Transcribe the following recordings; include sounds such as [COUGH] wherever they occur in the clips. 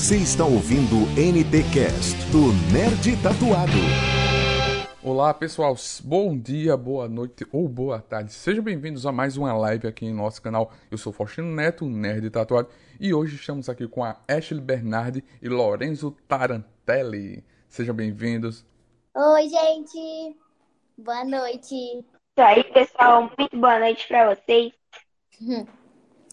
Você está ouvindo NT Cast do Nerd Tatuado. Olá pessoal, bom dia, boa noite ou boa tarde. Sejam bem-vindos a mais uma live aqui em nosso canal. Eu sou Faustino Neto, Nerd Tatuado, e hoje estamos aqui com a Ashley Bernardi e Lorenzo Tarantelli. Sejam bem-vindos. Oi, gente. Boa noite. Isso aí, pessoal. Muito boa noite para vocês. [LAUGHS]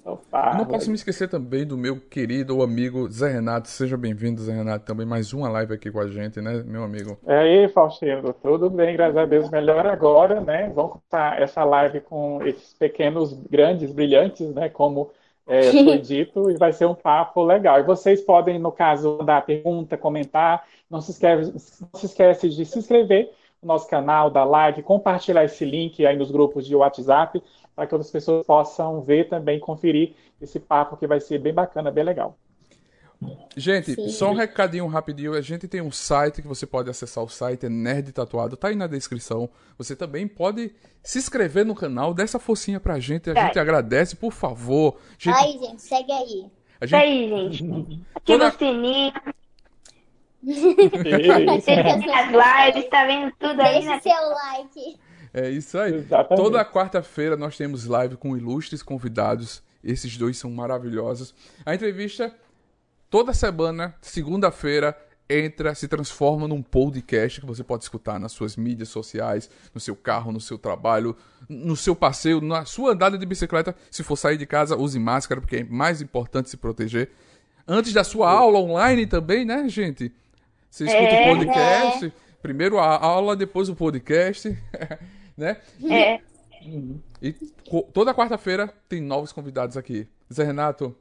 Opa, não posso me esquecer também do meu querido amigo Zé Renato. Seja bem-vindo, Zé Renato, também mais uma live aqui com a gente, né, meu amigo? E aí, Faustino, tudo bem, graças a Deus, melhor agora, né? Vamos começar essa live com esses pequenos, grandes, brilhantes, né? Como é, [LAUGHS] foi dito, e vai ser um papo legal. E vocês podem, no caso, dar pergunta, comentar. Não se esquece, não se esquece de se inscrever no nosso canal, da live, compartilhar esse link aí nos grupos de WhatsApp para que outras pessoas possam ver também, conferir esse papo que vai ser bem bacana, bem legal. Gente, Sim. só um recadinho rapidinho. A gente tem um site que você pode acessar o site, é Nerd Tatuado, tá aí na descrição. Você também pode se inscrever no canal, dá essa forcinha pra gente, a é. gente agradece, por favor. Gente... Aí, gente, segue aí. A gente... Aí, gente. Ativa Toda... o sininho. [LAUGHS] as lives, tá vendo tudo aí, né? Deixe seu like. É isso aí. Exatamente. Toda quarta-feira nós temos live com ilustres convidados. Esses dois são maravilhosos. A entrevista toda semana, segunda-feira, entra, se transforma num podcast que você pode escutar nas suas mídias sociais, no seu carro, no seu trabalho, no seu passeio, na sua andada de bicicleta. Se for sair de casa, use máscara, porque é mais importante se proteger. Antes da sua aula online também, né, gente? Você escuta é, o podcast, é. primeiro a aula, depois o podcast. [LAUGHS] né? É. E toda quarta-feira tem novos convidados aqui. Zé Renato.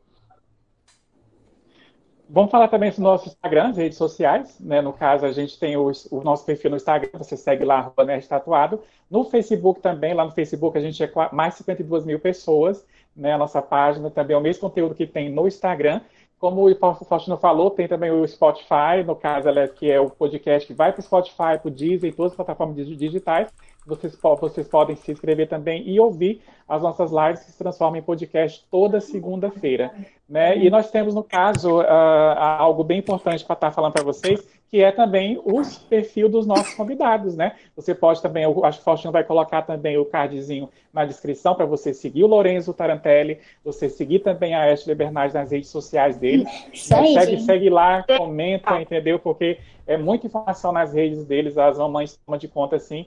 Vamos falar também sobre nossos Instagram, redes sociais. Né? No caso, a gente tem o, o nosso perfil no Instagram, você segue lá, arroba Nerd Tatuado. No Facebook também, lá no Facebook a gente é mais de 52 mil pessoas. Né? A nossa página também é o mesmo conteúdo que tem no Instagram. Como o Faustino falou, tem também o Spotify, no caso, que é o podcast que vai para o Spotify, para o em todas as plataformas digitais vocês, vocês podem se inscrever também e ouvir as nossas lives que se transformam em podcast toda segunda-feira. Né? E nós temos, no caso, uh, algo bem importante para estar tá falando para vocês, que é também os perfis dos nossos convidados. Né? Você pode também, eu acho que o Faustino vai colocar também o cardzinho na descrição para você seguir o Lorenzo Tarantelli, você seguir também a Ashley Bernardes nas redes sociais dele. segue, segue lá, comenta, entendeu? Porque é muita informação nas redes deles, as mamães tomam de conta assim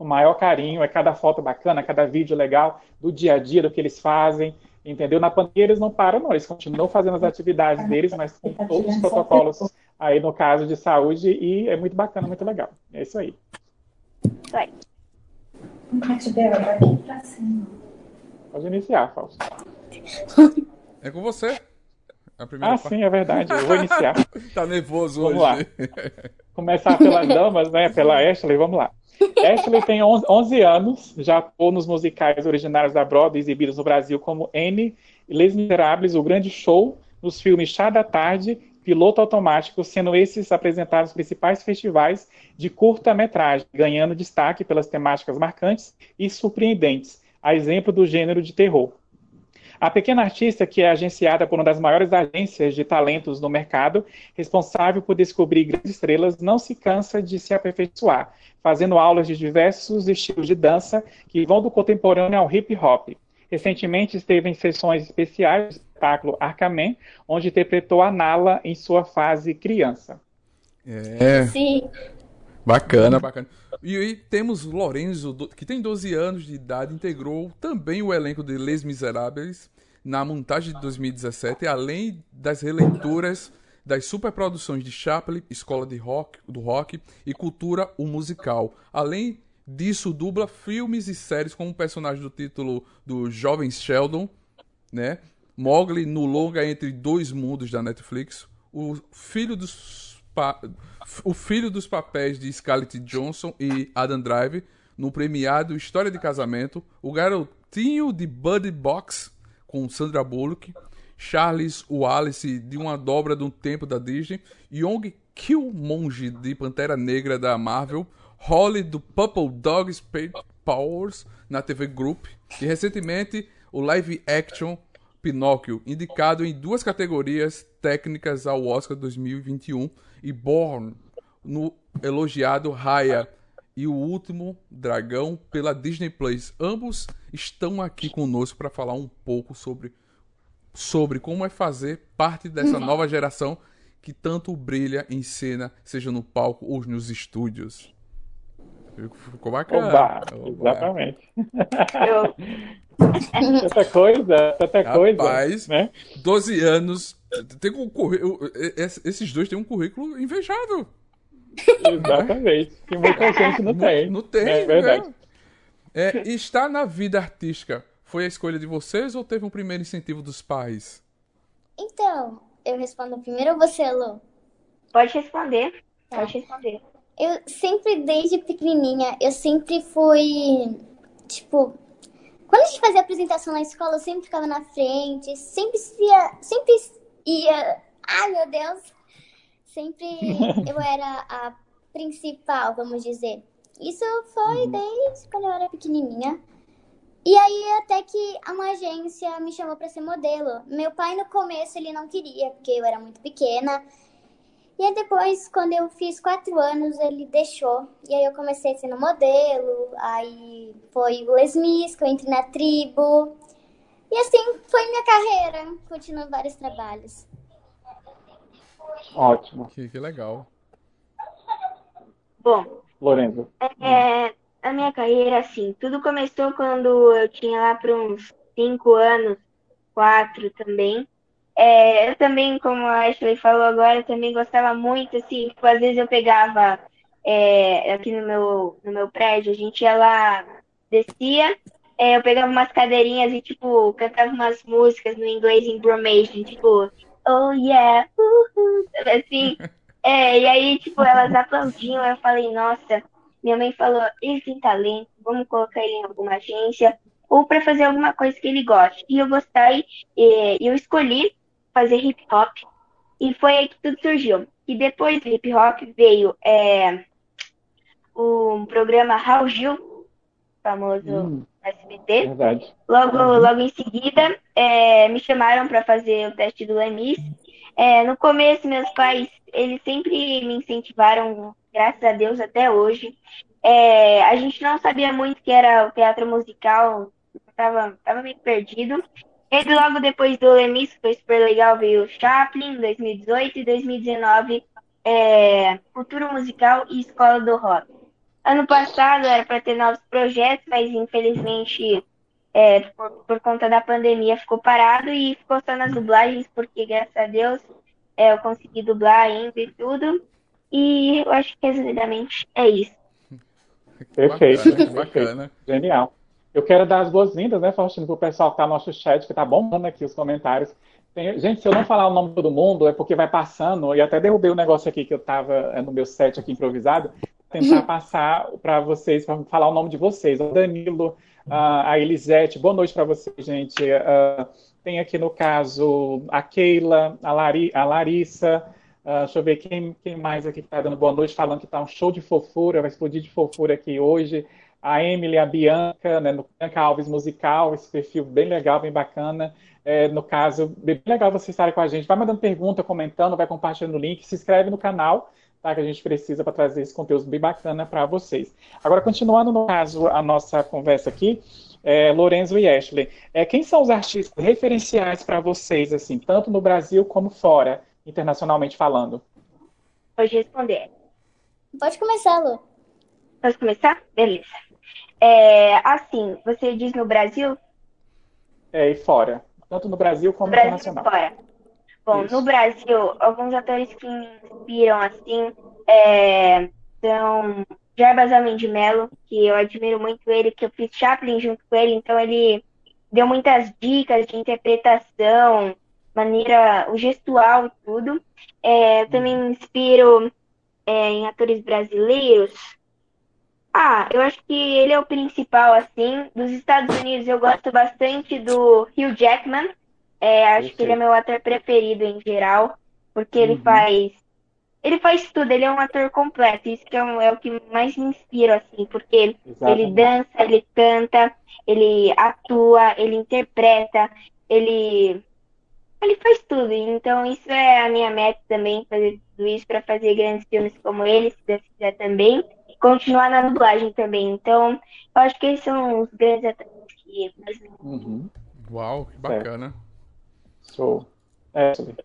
o maior carinho, é cada foto bacana, cada vídeo legal do dia a dia, do que eles fazem, entendeu? Na pandemia eles não param, não, eles continuam fazendo as atividades deles, mas com todos os protocolos aí no caso de saúde, e é muito bacana, muito legal. É isso aí. Vai. Pode iniciar, Fausto. É com você. É ah, parte. sim, é verdade. Eu vou iniciar. [LAUGHS] tá nervoso vamos hoje. Lá. Começar pelas [LAUGHS] damas, né? Pela Ashley, vamos lá. Ashley tem 11 anos, já atuou nos musicais originários da Broadway exibidos no Brasil como Anne, Les Miserables, O Grande Show, nos filmes Chá da Tarde, Piloto Automático, sendo esses apresentados nos principais festivais de curta-metragem, ganhando destaque pelas temáticas marcantes e surpreendentes, a exemplo do gênero de terror. A pequena artista, que é agenciada por uma das maiores agências de talentos no mercado, responsável por descobrir grandes estrelas, não se cansa de se aperfeiçoar, fazendo aulas de diversos estilos de dança que vão do contemporâneo ao hip hop. Recentemente esteve em sessões especiais do espetáculo Arcaman, onde interpretou a Nala em sua fase criança. É. Sim. Bacana, bacana. E aí temos Lorenzo, que tem 12 anos de idade, integrou também o elenco de Les Miserables na montagem de 2017, além das releituras das superproduções de Chaplin, Escola de rock, do Rock e Cultura, o Musical. Além disso, dubla filmes e séries como personagem do título do Jovem Sheldon, né? Mowgli no longa Entre Dois Mundos da Netflix, o filho dos o filho dos papéis de Scarlett Johansson e Adam Drive no premiado História de Casamento, o garotinho de Buddy Box com Sandra Bullock, Charles Wallace de Uma Dobra do Tempo da Disney, Young Killmonger de Pantera Negra da Marvel, Holly do Purple Dog Space Powers na TV Group e recentemente o live action Pinóquio, indicado em duas categorias técnicas ao Oscar 2021, e Born, no elogiado Raya e o último Dragão pela Disney Plus. Ambos estão aqui conosco para falar um pouco sobre, sobre como é fazer parte dessa nova geração que tanto brilha em cena, seja no palco ou nos estúdios. Ficou bacana. Oba, exatamente. [LAUGHS] tanta coisa, tanta coisa. Rapaz, né? 12 anos. Tem um currículo, esses dois têm um currículo invejável. Exatamente. Que muita gente não tem. Não tem, É verdade. né? É, estar na vida artística foi a escolha de vocês ou teve um primeiro incentivo dos pais? Então, eu respondo primeiro ou você, Lu? Pode responder. Pode responder. Eu sempre, desde pequenininha, eu sempre fui, tipo, quando a gente fazia apresentação na escola, eu sempre ficava na frente, sempre sempre ia, ai meu Deus, sempre eu era a principal, vamos dizer. Isso foi desde quando eu era pequenininha. E aí até que uma agência me chamou para ser modelo. Meu pai no começo ele não queria, porque eu era muito pequena. E aí depois, quando eu fiz quatro anos, ele deixou. E aí eu comecei sendo modelo. Aí foi o Les Mis, que eu entrei na tribo. E assim foi minha carreira, continuando vários trabalhos. Ótimo. Que, que legal. Bom, Lorenzo. é, a minha carreira, assim, tudo começou quando eu tinha lá para uns cinco anos, quatro também. É, eu também, como a Ashley falou agora, eu também gostava muito, assim, tipo, às vezes eu pegava é, aqui no meu, no meu prédio, a gente ia lá, descia, é, eu pegava umas cadeirinhas e, tipo, cantava umas músicas no inglês em Bromation, tipo, oh yeah, uhul, sabe assim. [LAUGHS] É, e aí, tipo, elas aplaudiam, eu falei, nossa, minha mãe falou, ele tem talento, vamos colocar ele em alguma agência, ou para fazer alguma coisa que ele goste. E eu gostei, e eu escolhi fazer hip hop, e foi aí que tudo surgiu. E depois do hip hop veio é, o programa Raul Gil, famoso Hum, SBT. verdade. Logo, logo em seguida, é, me chamaram para fazer o teste do EMIS. É, no começo, meus pais, eles sempre me incentivaram, graças a Deus, até hoje. É, a gente não sabia muito o que era o teatro musical, tava, tava meio perdido. E logo depois do EMIS, que foi super legal, veio o Chaplin, 2018, e 2019, é, Cultura Musical e Escola do Rock. Ano passado era para ter novos projetos, mas infelizmente é, por, por conta da pandemia ficou parado e ficou só nas dublagens, porque graças a Deus é, eu consegui dublar ainda e tudo. E eu acho que resumidamente é isso. [LAUGHS] Perfeito, Bacana. Genial. Eu quero dar as boas-vindas, né, Faustino, pro pessoal que tá no nosso chat, que tá bombando aqui os comentários. Tem- gente, se eu não falar o nome de todo mundo, é porque vai passando, e até derrubei o negócio aqui que eu tava é, no meu set aqui improvisado, tentar [LAUGHS] passar para vocês, para falar o nome de vocês. O Danilo, a Elisete, boa noite para vocês, gente. Ah, tem aqui no caso a Keila, a, Lari- a Larissa, ah, deixa eu ver quem, quem mais aqui está dando boa noite, falando que está um show de fofura, vai explodir de fofura aqui hoje. A Emily, a Bianca, né, no Bianca Alves Musical, esse perfil bem legal, bem bacana. É, no caso, bem legal vocês estarem com a gente. Vai mandando pergunta, comentando, vai compartilhando o link, se inscreve no canal, tá? Que a gente precisa para trazer esse conteúdo bem bacana para vocês. Agora, continuando no caso a nossa conversa aqui, é, Lorenzo e Ashley, é, quem são os artistas referenciais para vocês, assim, tanto no Brasil como fora, internacionalmente falando? Pode responder. Pode começar, Lu. Posso começar? Beleza. É, assim, você diz no Brasil? É, e fora, tanto no Brasil como No Brasil e internacional. fora. Bom, Isso. no Brasil, alguns atores que me inspiram, assim, é, são Jarbas Homem de Mello, que eu admiro muito ele, que eu fiz Chaplin junto com ele, então ele deu muitas dicas de interpretação, maneira, o gestual e tudo. É, eu também me inspiro é, em atores brasileiros. Ah, eu acho que ele é o principal, assim. Dos Estados Unidos, eu gosto bastante do Hugh Jackman. É, acho que ele é meu ator preferido em geral, porque ele Uhum. faz. Ele faz tudo, ele é um ator completo. Isso que é, um- é o que mais me inspira, assim, porque ele Exatamente. dança, ele canta, ele atua, ele interpreta. ele ele faz tudo. Então isso é a minha meta também, fazer tudo isso para fazer grandes filmes como ele, se Deus quiser também, e continuar na dublagem também. Então, eu acho que esses são os grandes atores que Uhum. Uau, que bacana. Ashley.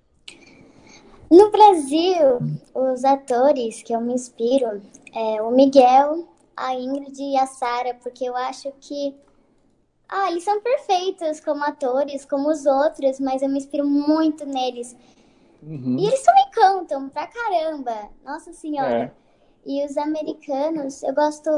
No Brasil, os atores que eu me inspiro é o Miguel, a Ingrid e a Sara, porque eu acho que ah, eles são perfeitos como atores, como os outros, mas eu me inspiro muito neles. Uhum. E eles também cantam pra caramba, nossa senhora. É. E os americanos, eu gosto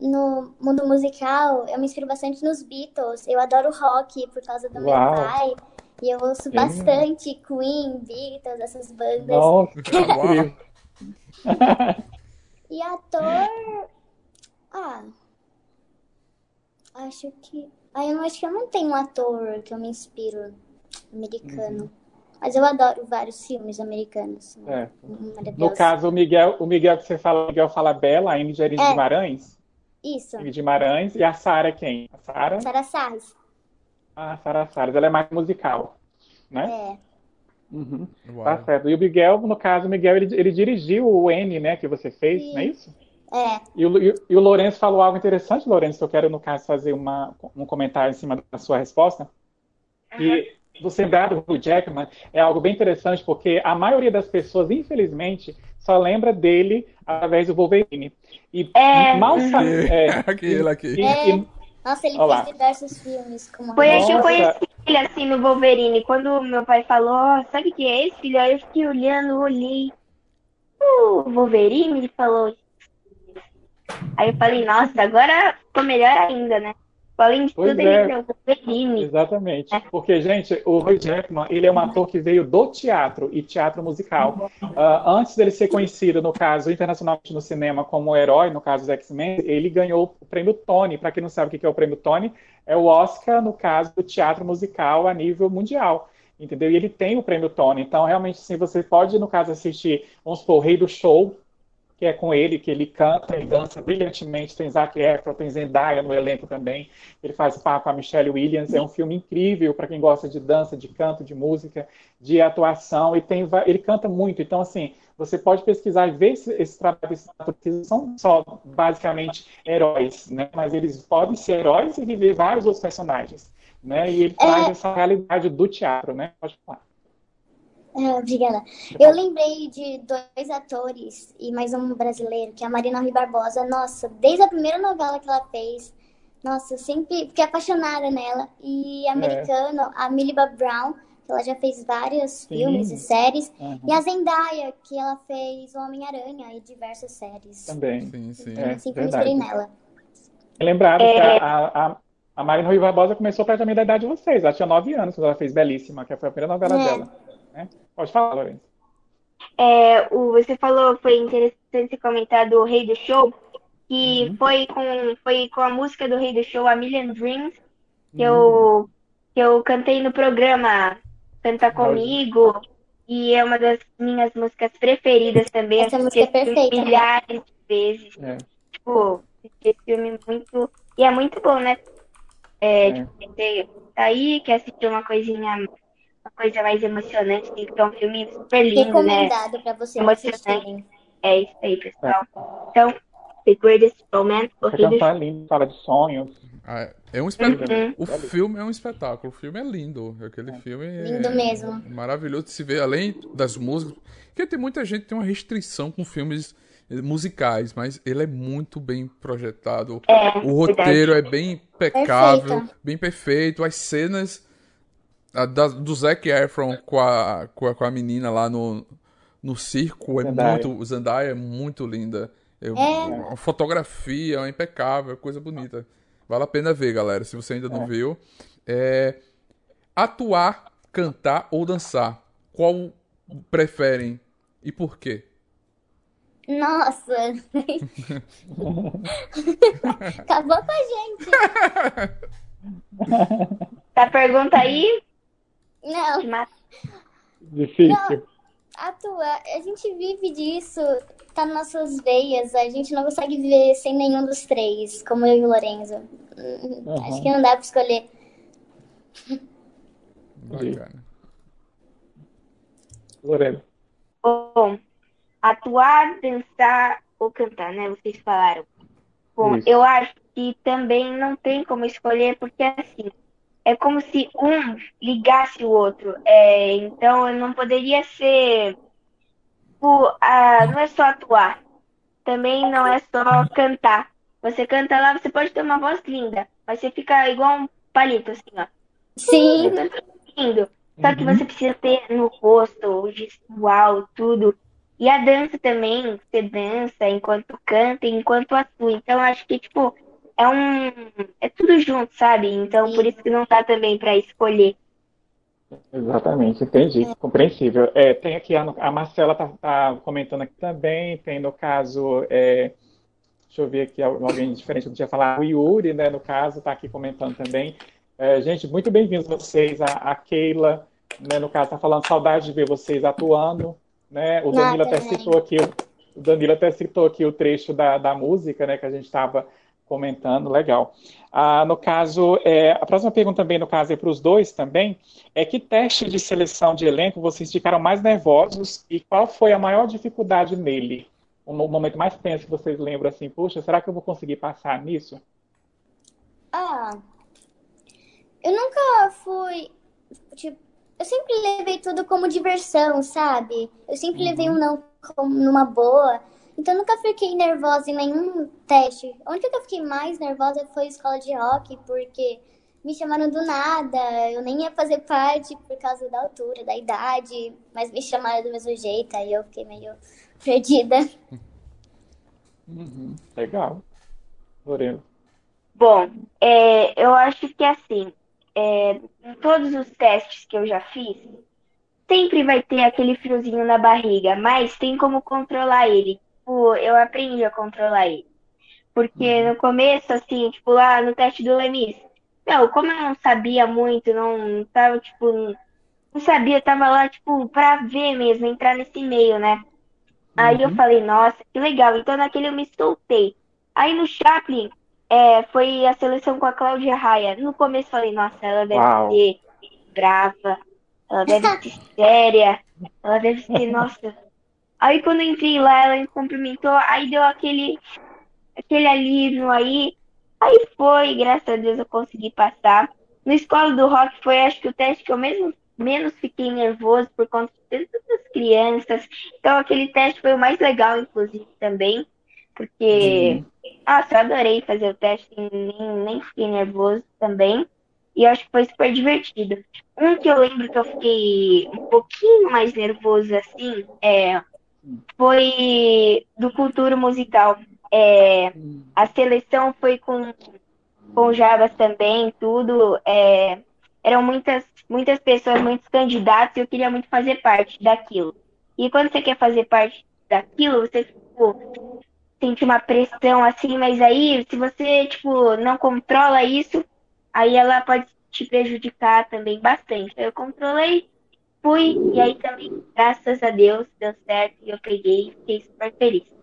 no mundo musical, eu me inspiro bastante nos Beatles. Eu adoro rock por causa do meu Uau. pai. E eu ouço Sim. bastante Queen, Beatles, essas bandas. Nossa, [LAUGHS] incrível. E ator. Ah. Acho que. Ah, eu não acho que eu não tenho um ator que eu me inspiro americano. Mas eu adoro vários filmes americanos. É. Maravilhosos. No caso, o Miguel, o Miguel que você fala, o Miguel fala Bela, a Ingrid é É. Guimarães. Isso. Ingrid Guimarães. E a Sara é quem? A Sara? Sarah Salles. Ah, Sara Salles. Ela é mais musical, né? É. Uhum. Tá certo. E o Miguel, no caso, o Miguel, ele, ele dirigiu o N, né, que você fez, Sim. não é isso? É. E o, e, e o Lourenço falou algo interessante, Lourenço, que eu quero, no caso, fazer uma, um comentário em cima da sua resposta. E você lembrar do Jackman é algo bem interessante, porque a maioria das pessoas, infelizmente, só lembra dele através do Wolverine. E É. mal sabe. [LAUGHS] É, Aquele aqui. e- É. e- Nossa, ele Olá. fez diversos filmes como Foi aí que eu conheci ele assim no Wolverine. Quando meu pai falou, sabe o que é esse filho? Aí eu fiquei olhando, olhei. O Wolverine, ele falou. Aí eu falei, nossa, agora ficou melhor ainda, né? Além de Pois tudo, é. ele é Wolverine. Exatamente. Porque, gente, o Hugh Jackman, ele é um ator que veio do teatro e teatro musical. Ah, antes dele ser conhecido, no caso, internacionalmente no cinema como herói, no caso dos X-Men, ele ganhou o prêmio Tony. Para quem não sabe o que é o prêmio Tony, é o Oscar, no caso, do teatro musical a nível mundial. Entendeu? E ele tem o prêmio Tony. Então, realmente, sim, você pode, no caso, assistir, vamos supor, o Rei do Show, que é com ele, que ele canta e dança brilhantemente. Tem Zac Efron, tem Zendaya no elenco também. Ele faz par com a Michelle Williams. É um filme incrível para quem gosta de dança, de canto, de música, de atuação. E tem, ele canta muito. Então, assim, você pode pesquisar e ver esse, esse trabalho desses atores que são só basicamente heróis, né? Mas eles podem ser heróis e viver vários outros personagens, né? E ele traz essa realidade do teatro, né? Pode falar. É, obrigada. Eu lembrei de dois atores e mais um brasileiro, que é a Marina Rui Barbosa. Nossa, desde a primeira novela que ela fez, nossa, eu sempre fiquei apaixonada nela. E americano, a Millie Bob Brown, que ela já fez vários Sim. filmes e séries. Uhum. E a Zendaya, que ela fez o Homem-Aranha e diversas séries. Também. Sim, sim. Então, É, eu sempre verdade. me inspirei nela. É lembrado que a, a, a Marina Rui Barbosa começou praticamente da idade de vocês. Ela tinha nove anos quando ela fez Belíssima, que foi a primeira novela É. dela. Né? Pode falar, Lourenço. É, o, você falou, foi interessante você comentar do Rei do Show, que Uhum. foi, com, foi com a música do Rei do Show, A Million Dreams, que Uhum. eu, que eu cantei no programa Canta Comigo, e é uma das minhas músicas preferidas também. Essa música é perfeita, né? milhares de vezes. É. Tipo, esse filme muito. E é muito bom, né? É, É. tipo, você tá aí, quer assistir uma coisinha, coisa mais emocionante, tem que ter um filme super lindo, né? Recomendado pra vocês Emocionante. É isso aí, pessoal. Então, The Greatest Romance, o Essa Rei do canção é linda, fala de sonhos. Ah, é um espetáculo. Uhum. O filme é um espetáculo. O filme é lindo. Aquele filme é Lindo mesmo. maravilhoso de se ver, além das músicas. Porque tem muita gente que tem uma restrição com filmes musicais, mas ele é muito bem projetado. É, o roteiro é bem impecável, Perfeito. bem perfeito. As cenas a da- do Zac Efron com a, com a, com a menina lá no, no circo é Zendaya. muito. O Zendaya é muito linda. É, É. A fotografia é impecável, coisa bonita. Vale a pena ver, galera, se você ainda não É. viu. É, atuar, cantar ou dançar. Qual preferem e por quê? Nossa! [LAUGHS] Acabou com a gente. [LAUGHS] Tá pergunta aí? Não, Mas Difícil. atuar, a gente vive disso, tá nas nossas veias, a gente não consegue viver sem nenhum dos três, como eu e o Lorenzo. Hum, Uhum. Acho que não dá pra escolher. Bacana. Lorena. Bom, atuar, dançar ou cantar, né? Vocês falaram. Bom, Isso. eu acho que também não tem como escolher, porque assim, é como se um ligasse o outro. É, então eu não poderia ser. tipo, ah, não é só atuar, também não é só cantar. Você canta lá, você pode ter uma voz linda, mas você fica igual um palito, assim, ó. Sim, lindo. Só que Uhum. você precisa ter no rosto, o gestual, tudo. E a dança também, você dança enquanto canta e enquanto atua. Então, acho que, tipo, é um. É tudo junto, sabe? Então, por isso que não dá também pra escolher. Exatamente, entendi, compreensível. É, tem aqui, a, a Marcela tá, tá comentando aqui também, tem no caso, é, deixa eu ver aqui alguém diferente que tinha falado, o Yuri, né, no caso, tá aqui comentando também. É, gente, muito bem-vindos vocês, a, a Keila, né, no caso, tá falando saudade de ver vocês atuando, né, o Danilo Nada, até né? citou aqui, o Danilo até citou aqui o trecho da, da música, né, que a gente estava comentando, legal. Ah, no caso, é, a próxima pergunta também, no caso, é para os dois também, é que teste de seleção de elenco vocês ficaram mais nervosos e qual foi a maior dificuldade nele? O mo- momento mais tenso que vocês lembram assim, puxa, será que eu vou conseguir passar nisso? Ah, eu nunca fui. Tipo, eu sempre levei tudo como diversão, sabe? Eu sempre levei um não como numa boa. Então eu nunca fiquei nervosa em nenhum teste. A única que eu fiquei mais nervosa foi a escola de rock, porque me chamaram do nada. Eu nem ia fazer parte por causa da altura, da idade, mas me chamaram do mesmo jeito, aí eu fiquei meio perdida. Uhum, legal. Lorena. Bom, é, eu acho que assim, é, em todos os testes que eu já fiz, sempre vai ter aquele friozinho na barriga, mas tem como controlar ele. Tipo, eu aprendi a controlar ele. Porque no começo, assim, tipo, lá no teste do Lemis, não, como eu não sabia muito, não tava, tipo, não sabia, tava lá, tipo, pra ver mesmo, entrar nesse meio, né? Aí eu Uhum. falei, nossa, que legal. Então naquele eu me soltei. Aí no Chaplin, é, foi a seleção com a Cláudia Raia. No começo eu falei, nossa, ela deve Uau. ser brava, ela deve ser séria, ela deve ser, [LAUGHS] nossa. Aí quando eu entrei lá, ela me cumprimentou, aí deu aquele, aquele alívio aí. Aí foi, graças a Deus eu consegui passar. No Escola do Rock foi, acho que o teste que eu mesmo, menos fiquei nervoso por conta de tantas crianças. Então aquele teste foi o mais legal, inclusive, também. Porque, nossa, eu adorei fazer o teste, nem, nem fiquei nervoso também. E acho que foi super divertido. Um que eu lembro que eu fiquei um pouquinho mais nervoso assim, é, foi do Cultura Musical. É, a seleção foi com, com Jabas também, tudo. é, eram muitas, muitas pessoas, muitos candidatos, e eu queria muito fazer parte daquilo. E quando você quer fazer parte daquilo, você tipo, sente uma pressão assim, mas aí, se você tipo, não controla isso, aí ela pode te prejudicar também bastante. Eu controlei, fui, e aí também, graças a Deus, deu certo, e eu peguei e fiquei super feliz.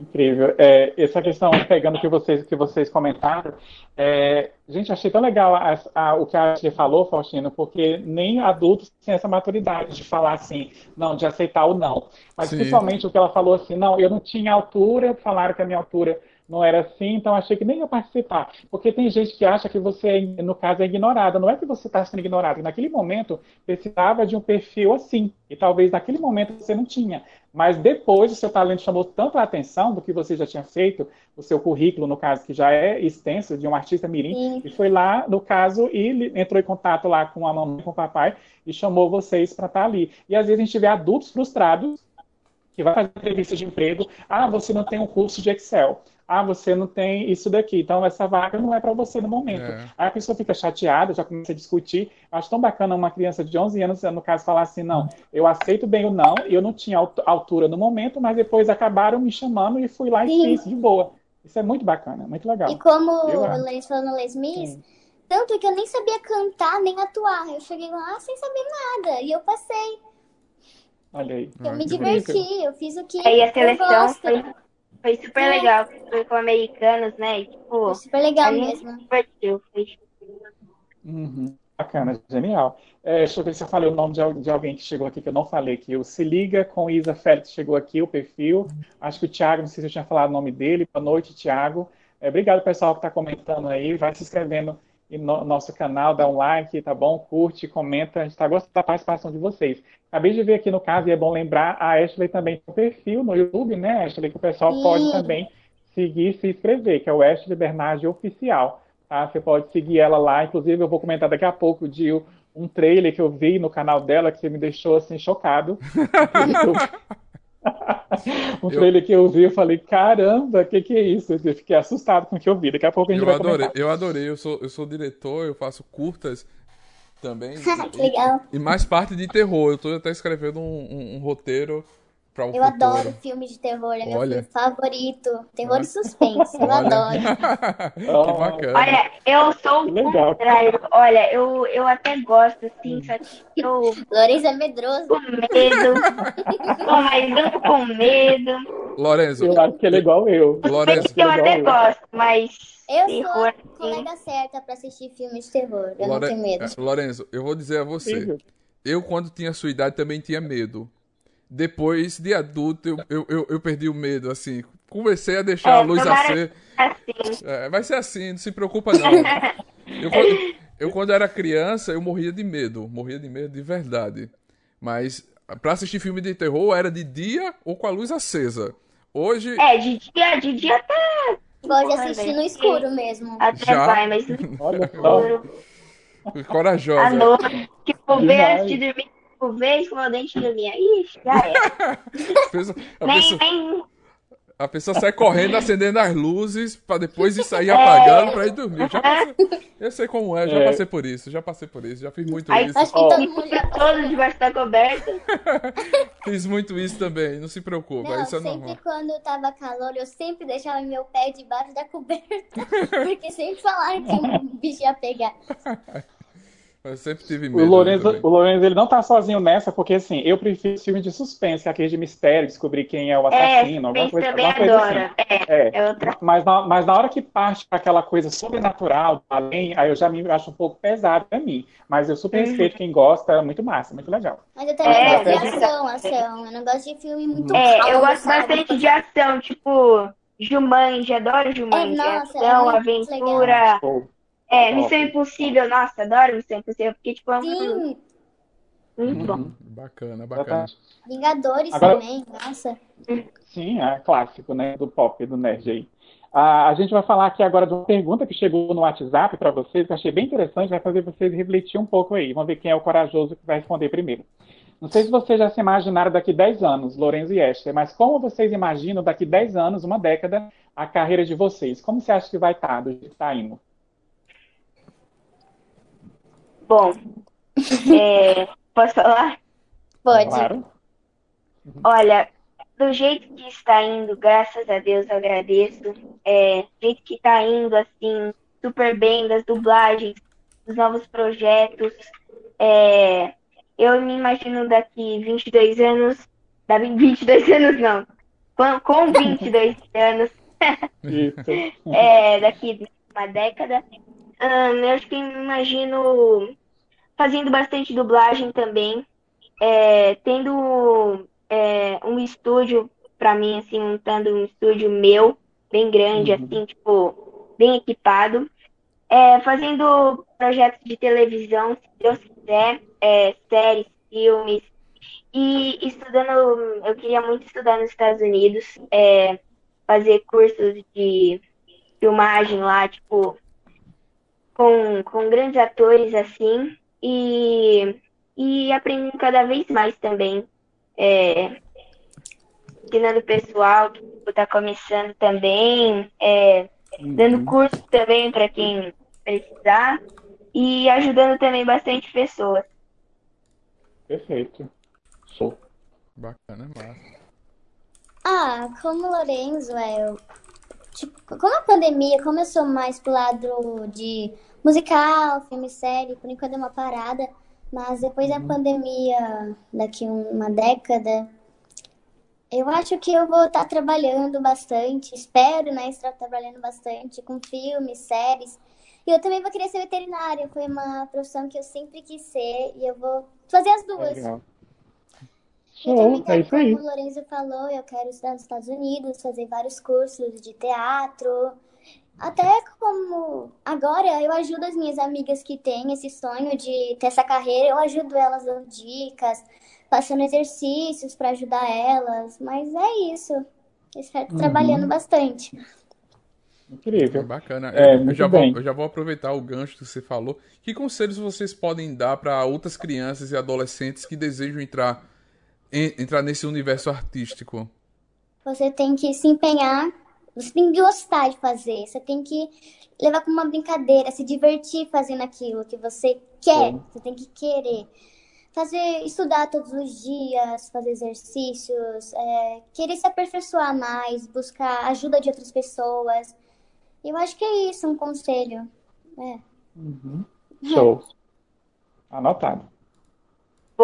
Incrível. É, essa questão, pegando o que vocês, que vocês comentaram, é, gente, achei tão legal a- a- o que a Ashley falou, Faustino, porque nem adultos têm essa maturidade de falar assim, não, de aceitar o não. Mas Sim. principalmente o que ela falou assim, não, eu não tinha altura, falaram que a minha altura não era assim, então achei que nem ia participar. Porque tem gente que acha que você, no caso, é ignorada. Não é que você está sendo ignorado, naquele momento precisava de um perfil assim, e talvez naquele momento você não tinha. Mas depois o seu talento chamou tanto a atenção do que você já tinha feito, o seu currículo, no caso, que já é extenso, de um artista mirim, Sim. e foi lá, no caso, e entrou em contato lá com a mamãe, com o papai, e chamou vocês para estar ali. E às vezes a gente vê adultos frustrados que vai fazer entrevista de emprego, ah, você não tem um curso de Excel. Ah, você não tem isso daqui, então essa vaga não é para você no momento. É. Aí a pessoa fica chateada, já começa a discutir. Eu acho tão bacana uma criança de 11 anos, no caso, falar assim: não, eu aceito bem o não, eu não tinha alt- altura no momento, mas depois acabaram me chamando e fui lá e Sim. fiz de boa. Isso é muito bacana, muito legal. E como Eu o. Lenz falou no Les Mis, Sim. tanto que eu nem sabia cantar nem atuar. Eu cheguei lá sem saber nada. E eu passei. Olha aí. Eu Ah, me diverti. Eu fiz o que Aí a eu seleção gosto. foi, foi super É. legal, foi com americanos, né? E, tipo, Foi super legal a gente mesmo. divertiu. Foi Uhum. Bacana, genial. É, deixa eu ver se eu falei o nome de, de, alguém que chegou aqui que eu não falei aqui. O Se Liga com Isa Félix chegou aqui, o perfil. Acho que o Thiago, não sei se eu tinha falado o nome dele. Boa noite, Thiago. É, obrigado, pessoal, que está comentando aí. Vai se inscrevendo no nosso canal, dá um like, tá bom? Curte, comenta. A gente está gostando da participação de vocês. Acabei de ver aqui no caso, e é bom lembrar, a Ashley também tem um perfil no YouTube, né, Ashley? Que o pessoal Sim. pode também seguir e se inscrever, que é o Ashley Bernardi Oficial. Tá? Você pode seguir ela lá. Inclusive, eu vou comentar daqui a pouco de um trailer que eu vi no canal dela que você me deixou assim chocado. [LAUGHS] [LAUGHS] [LAUGHS] um trailer eu... que eu vi, eu falei, caramba, o que, que é isso? Eu fiquei assustado com o que eu vi. Daqui a pouco a gente eu vai adorei, comentar. Eu adorei, eu sou, eu sou diretor, eu faço curtas também. [LAUGHS] Legal. E, e, mais parte de terror. Eu tô até escrevendo um, um, um roteiro Pra um eu futuro. adoro filmes de terror, é meu Olha. filme favorito. Terror e suspense, eu [LAUGHS] adoro. [LAUGHS] que bacana. Olha, eu sou o contrário. Olha, eu, eu até gosto, assim, só que eu Lourenço é medroso. com medo. Tô mais não com medo. Lorenzo, Eu acho que ele é igual eu. Lorenzo, Suspense eu até gosto, mas Eu terror, sou a assim. colega certa pra assistir filmes de terror. Eu Lore- não tenho medo. é, Lorenzo, eu vou dizer a você. Eu, quando tinha sua idade, também tinha medo. Depois de adulto, eu, eu, eu, eu perdi o medo, assim. Comecei a deixar É, a luz acesa. Assim, É, vai ser assim, não se preocupa não. Eu, quando- eu, quando era criança, eu morria de medo. Morria de medo de verdade. Mas pra assistir filme de terror, era de dia ou com a luz acesa. Hoje, é, de dia, de dia até, Gosto de assistir no escuro mesmo. até Já? vai, mas no escuro, [LAUGHS] à corajosa. noite, tipo, ver antes de dormir, tipo, ver escovar o dente e dormir. Ixi, já é. [LAUGHS] A pessoa, a Nem, pessoa- nem, a pessoa sai correndo, acendendo as luzes, pra depois ir sair [LAUGHS] apagando pra ir dormir. Já passei, eu sei como é, já É. passei por isso, já passei por isso, já fiz muito Aí- isso. Acho que Ó. todo mundo já todo debaixo da coberta. [LAUGHS] Fiz muito isso também, não se preocupa, Não, isso é sempre normal. quando tava calor, eu sempre deixava meu pé debaixo da coberta. Porque sempre falaram que um bicho ia pegar. Eu sempre tive O medo. Lourenço, também. o Lourenço, ele não tá sozinho nessa, porque assim, eu prefiro filme de suspense, aquele de mistério, descobrir quem é o É, assassino, alguma suspense coisa, alguma coisa assim. adora. É, É. é outra. Mas na, mas na hora que parte para aquela coisa sobrenatural, além, aí eu já me acho um pouco pesado pra mim. Mas eu super Uhum. respeito quem gosta, é muito massa, muito legal. Mas eu também É, gosto de é. ação, ação. Eu não gosto de filme muito É, calmo, eu gosto sabe? bastante de ação, tipo Jumanji, adoro Jumanji. É, nossa, é ação, muito aventura. Pô, É, Top. Missão Impossível, nossa, adoro Missão Impossível, porque, tipo, é um Sim, muito bom. uhum, Bacana, bacana. Vingadores Agora- também, nossa. Sim, é clássico, né, do pop, do nerd aí. Ah, a gente vai falar aqui agora de uma pergunta que chegou no WhatsApp para vocês, que eu achei bem interessante, vai fazer vocês refletir um pouco aí. Vamos ver quem é o corajoso que vai responder primeiro. Não sei se vocês já se imaginaram daqui 10 anos, Lorenzo e Esther, mas como vocês imaginam daqui 10 anos, uma década, a carreira de vocês? Como você acha que vai estar, do jeito que está indo? Bom, [LAUGHS] é, posso falar? Pode. Claro. Olha, do jeito que está indo, graças a Deus, eu agradeço. É, do jeito que está indo, assim, super bem, das dublagens, dos novos projetos. É, eu me imagino daqui 22 anos, da 22 [LAUGHS] anos não, com, com 22 [LAUGHS] anos, Isso. é, daqui uma década. Ahn, eu acho que me imagino fazendo bastante dublagem também, é, tendo é, um estúdio para mim, assim, montando um estúdio meu, bem grande, Uhum. assim, tipo, bem equipado, é, fazendo projetos de televisão, se Deus quiser, é, séries, filmes, e estudando, eu queria muito estudar nos Estados Unidos, é, fazer cursos de filmagem lá, tipo, com, com grandes atores assim, e, e aprendendo cada vez mais também. É, ensinando o pessoal que está começando também, é, dando Uhum. curso também para quem precisar, e ajudando também bastante pessoas. Perfeito. Show. Bacana, massa. Ah, como o Lorenzo, é, eu, tipo, como a pandemia começou mais pro lado de musical, filme, série, por enquanto é uma parada, mas depois da pandemia, daqui uma década, eu acho que eu vou estar trabalhando bastante, espero, né, estar trabalhando bastante com filmes, séries, E eu também vou querer ser veterinária. Foi uma profissão que eu sempre quis ser e eu vou fazer as duas. Legal. Show, é quero, isso aí. como o Lorenzo falou, eu quero estudar nos Estados Unidos, fazer vários cursos de teatro. Até como agora eu ajudo as minhas amigas que têm esse sonho de ter essa carreira, eu ajudo elas dando dicas, passando exercícios para ajudar elas. Mas é isso. Eu espero Uhum. trabalhando bastante. É Incrível. bacana. É, eu, já vou, eu já vou aproveitar o gancho que você falou. Que conselhos vocês podem dar para outras crianças e adolescentes que desejam entrar, en- entrar nesse universo artístico? Você tem que se empenhar, você tem que gostar de fazer, você tem que levar como uma brincadeira, se divertir fazendo aquilo que você quer, Sim. você tem que querer. Fazer, estudar todos os dias, fazer exercícios, é, querer se aperfeiçoar mais, buscar ajuda de outras pessoas. Eu acho que é isso, um conselho. É. Uhum. Show. Anotado.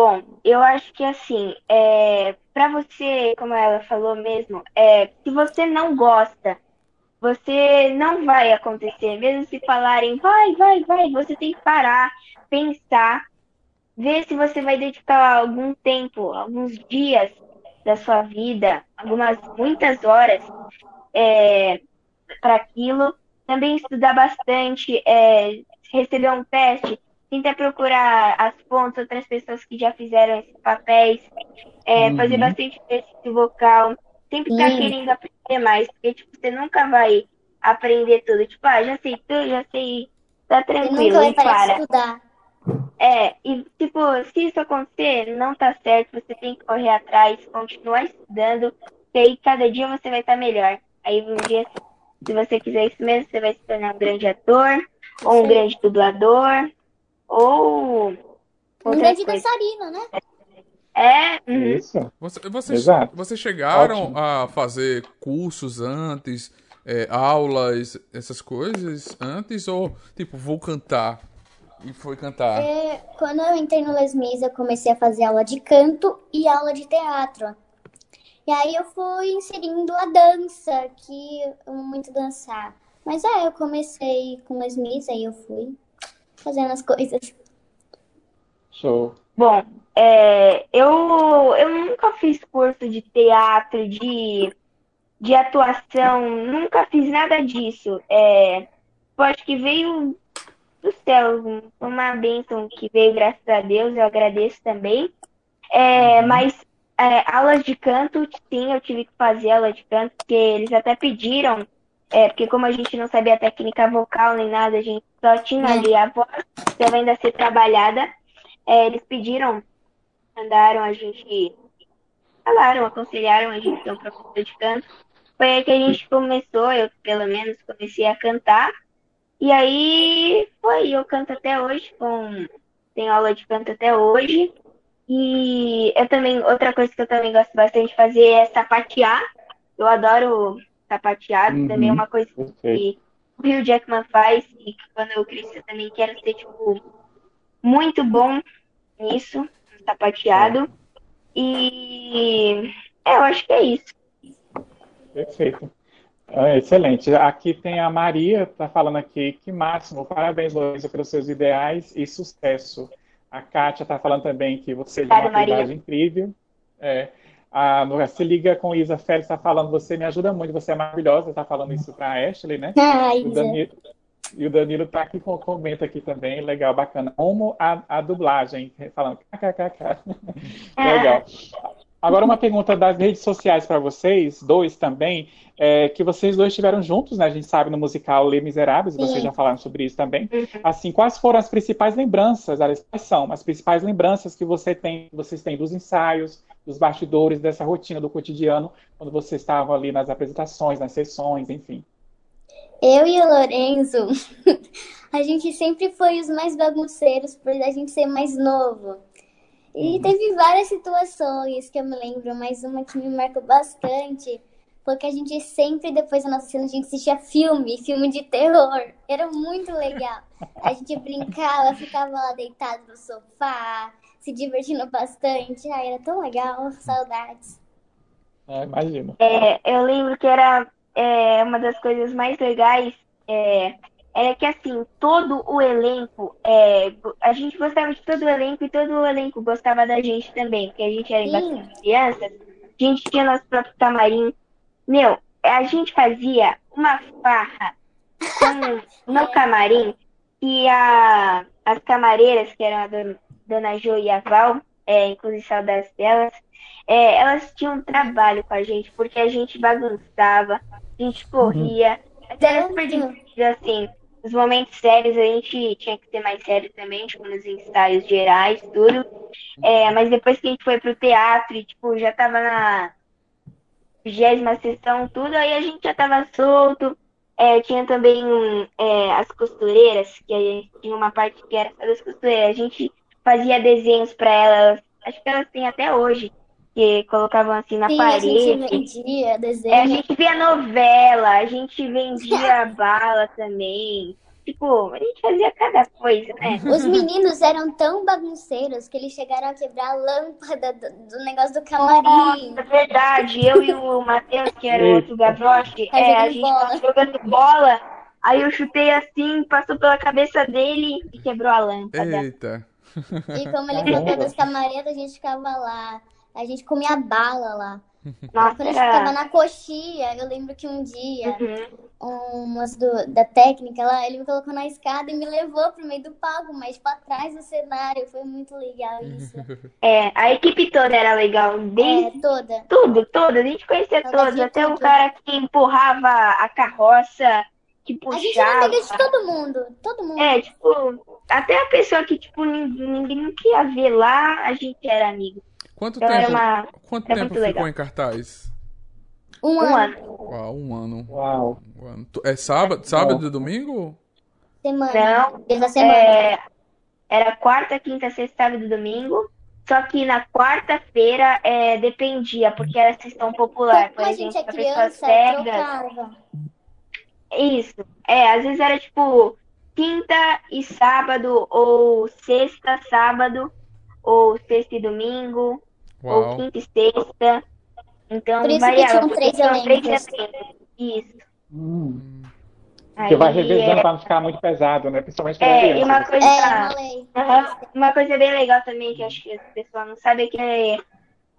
Bom, eu acho que assim, é, para você, como ela falou mesmo, é, se você não gosta, você não vai acontecer. Mesmo se falarem, vai, vai, vai, você tem que parar, pensar, ver se você vai dedicar algum tempo, alguns dias da sua vida, algumas muitas horas, é, para aquilo. Também estudar bastante, é, receber um teste, tentar procurar as fontes, outras pessoas que já fizeram esses papéis, é, Uhum. fazer bastante exercício vocal, sempre estar Sim. querendo aprender mais, porque tipo, você nunca vai aprender tudo. Tipo, ah, já sei tudo, já sei, tá tranquilo, nunca vai para. estudar. É, e tipo, se isso acontecer, não tá certo, você tem que correr atrás, continuar estudando, e aí cada dia você vai estar melhor. Aí um dia, se você quiser isso mesmo, você vai se tornar um grande ator, ou um Sim. grande dublador, ou Um grande dançarino, né? É, uhum. Isso. Você, vocês, Exato. vocês chegaram Ótimo. a fazer cursos antes, é, aulas, essas coisas antes? Ou, tipo, vou cantar e foi cantar? É, quando eu entrei no Les Mis, eu comecei a fazer aula de canto e aula de teatro. E aí eu fui inserindo a dança, que eu amo muito dançar. Mas é, eu comecei com Les Mis, aí eu fui fazendo as coisas. Show. Bom, é, eu, eu nunca fiz curso de teatro, de, de atuação, nunca fiz nada disso. É, eu acho que veio do céu, uma bênção que veio, graças a Deus, eu agradeço também. É, mas é, aulas de canto, sim, eu tive que fazer aula de canto, porque eles até pediram, é, porque como a gente não sabia a técnica vocal nem nada, a gente só tinha ali a voz, deve ainda ser trabalhada. É, eles pediram, mandaram a gente, falaram, aconselharam a gente ter um professor de canto. Foi aí que a gente começou, eu pelo menos comecei a cantar. E aí foi, eu canto até hoje, com, tenho aula de canto até hoje. E eu também, outra coisa que eu também gosto bastante de fazer é sapatear. Eu adoro sapateado, Uhum. também é uma coisa Perfeito. que o Hugh Jackman faz e que quando eu crescer também quero ser, tipo, muito bom nisso, no sapateado. E é, eu acho que é isso. Perfeito. Ah, excelente. Aqui tem a Maria, está falando aqui, que máximo, parabéns, Luísa, pelos seus ideais e sucesso. A Kátia está falando também que você tem uma atividade incrível. É. A Nora se liga com Isa Félix, está falando, você me ajuda muito, você é maravilhosa, está falando isso para a Ashley, né? Ah, E o. Danilo, e o Danilo tá aqui com comenta aqui também, legal, bacana. Como a, a dublagem, falando kkkk. Legal. Agora uma pergunta das redes sociais para vocês, dois também, é, que vocês dois estiveram juntos, né? A gente sabe no musical Les Misérables, Sim. vocês já falaram sobre isso também. Uhum. Assim, quais foram as principais lembranças, aliás, quais são as principais lembranças que você tem, vocês têm dos ensaios, dos bastidores, dessa rotina do cotidiano, quando vocês estavam ali nas apresentações, nas sessões, enfim. Eu e o Lorenzo, [LAUGHS] a gente sempre foi os mais bagunceiros por a gente ser mais novo. E teve várias situações que eu me lembro, mas uma que me marcou bastante foi que a gente sempre, depois da nossa cena, a gente assistia filme, filme de terror. Era muito legal. A gente brincava, ficava lá deitado no sofá, se divertindo bastante. Ai, era tão legal, saudades. É, imagino. É, eu lembro que era é, uma das coisas mais legais é, era que assim, todo o elenco, é, a gente gostava de todo o elenco e todo o elenco gostava da gente também, porque a gente era bastante crianças, a gente tinha nosso próprio camarim. Meu, a gente fazia uma farra com, [LAUGHS] no camarim e a, as camareiras, que eram a dona, dona Jo e a Val, é, inclusive saudades delas, é, elas tinham trabalho com a gente, porque a gente bagunçava, a gente corria, era super divertido, assim, nos momentos sérios a gente tinha que ser mais sério também, tipo, nos ensaios gerais, tudo. É, mas depois que a gente foi pro teatro e, tipo, já tava na vigésima sessão, tudo, aí a gente já tava solto. É, tinha também é, as costureiras, que a gente tinha uma parte que era das costureiras. A gente fazia desenhos para elas, acho que elas têm até hoje, que colocavam assim na Sim, parede. a gente vendia desenho. É, a gente via novela, a gente vendia [LAUGHS] bala também. Tipo, a gente fazia cada coisa, né? Os meninos eram tão bagunceiros que eles chegaram a quebrar a lâmpada do, do negócio do camarim. Nossa, é verdade. Eu e o [LAUGHS] Matheus, que era o outro Gavroche, Tá é, a gente bola. tava jogando bola. Aí eu chutei assim, passou pela cabeça dele e quebrou a lâmpada. Eita. E como ele colocou das camaretas, a gente ficava lá. A gente comia bala lá. Nossa, Quando a gente ficava na coxia, eu lembro que um dia, Uhum. um moço do- da técnica lá, ele me colocou na escada e me levou pro meio do palco, mas pra trás do cenário. Foi muito legal isso. [LAUGHS] É, a equipe toda era legal. Desde É, toda. tudo, toda. A gente conhecia Toda todos. Até o tudo. cara que empurrava a carroça, que A gente era amiga de puxava. todo mundo. Todo mundo. É, tipo, até a pessoa que, tipo, ninguém, ninguém não queria ver lá, a gente era amigo. Quanto Então era tempo, uma. quanto era tempo ficou legal. em cartaz? Um Um ano. ano. Uau, um ano. Uau. Um ano. É sábado, sábado e domingo? Semana. Não, Dias da semana. É, era quarta, quinta, sexta, sábado e domingo. Só que na quarta-feira é, dependia, porque era sessão popular. Por Como a gente exemplo, é criança, cegas. trocava. Isso. É, às vezes era tipo quinta e sábado, ou sexta, sábado, ou sexta e domingo, ou Uau. quinta e sexta. Então Por isso que variava, três tinham três elencos. elencos. Isso. Hum. Aí, Você vai revezando é, para não ficar muito pesado, né? Principalmente para é, e uma crianças. coisa. É, uma. Uma coisa bem legal também, que eu acho que as pessoas não sabem, é que é,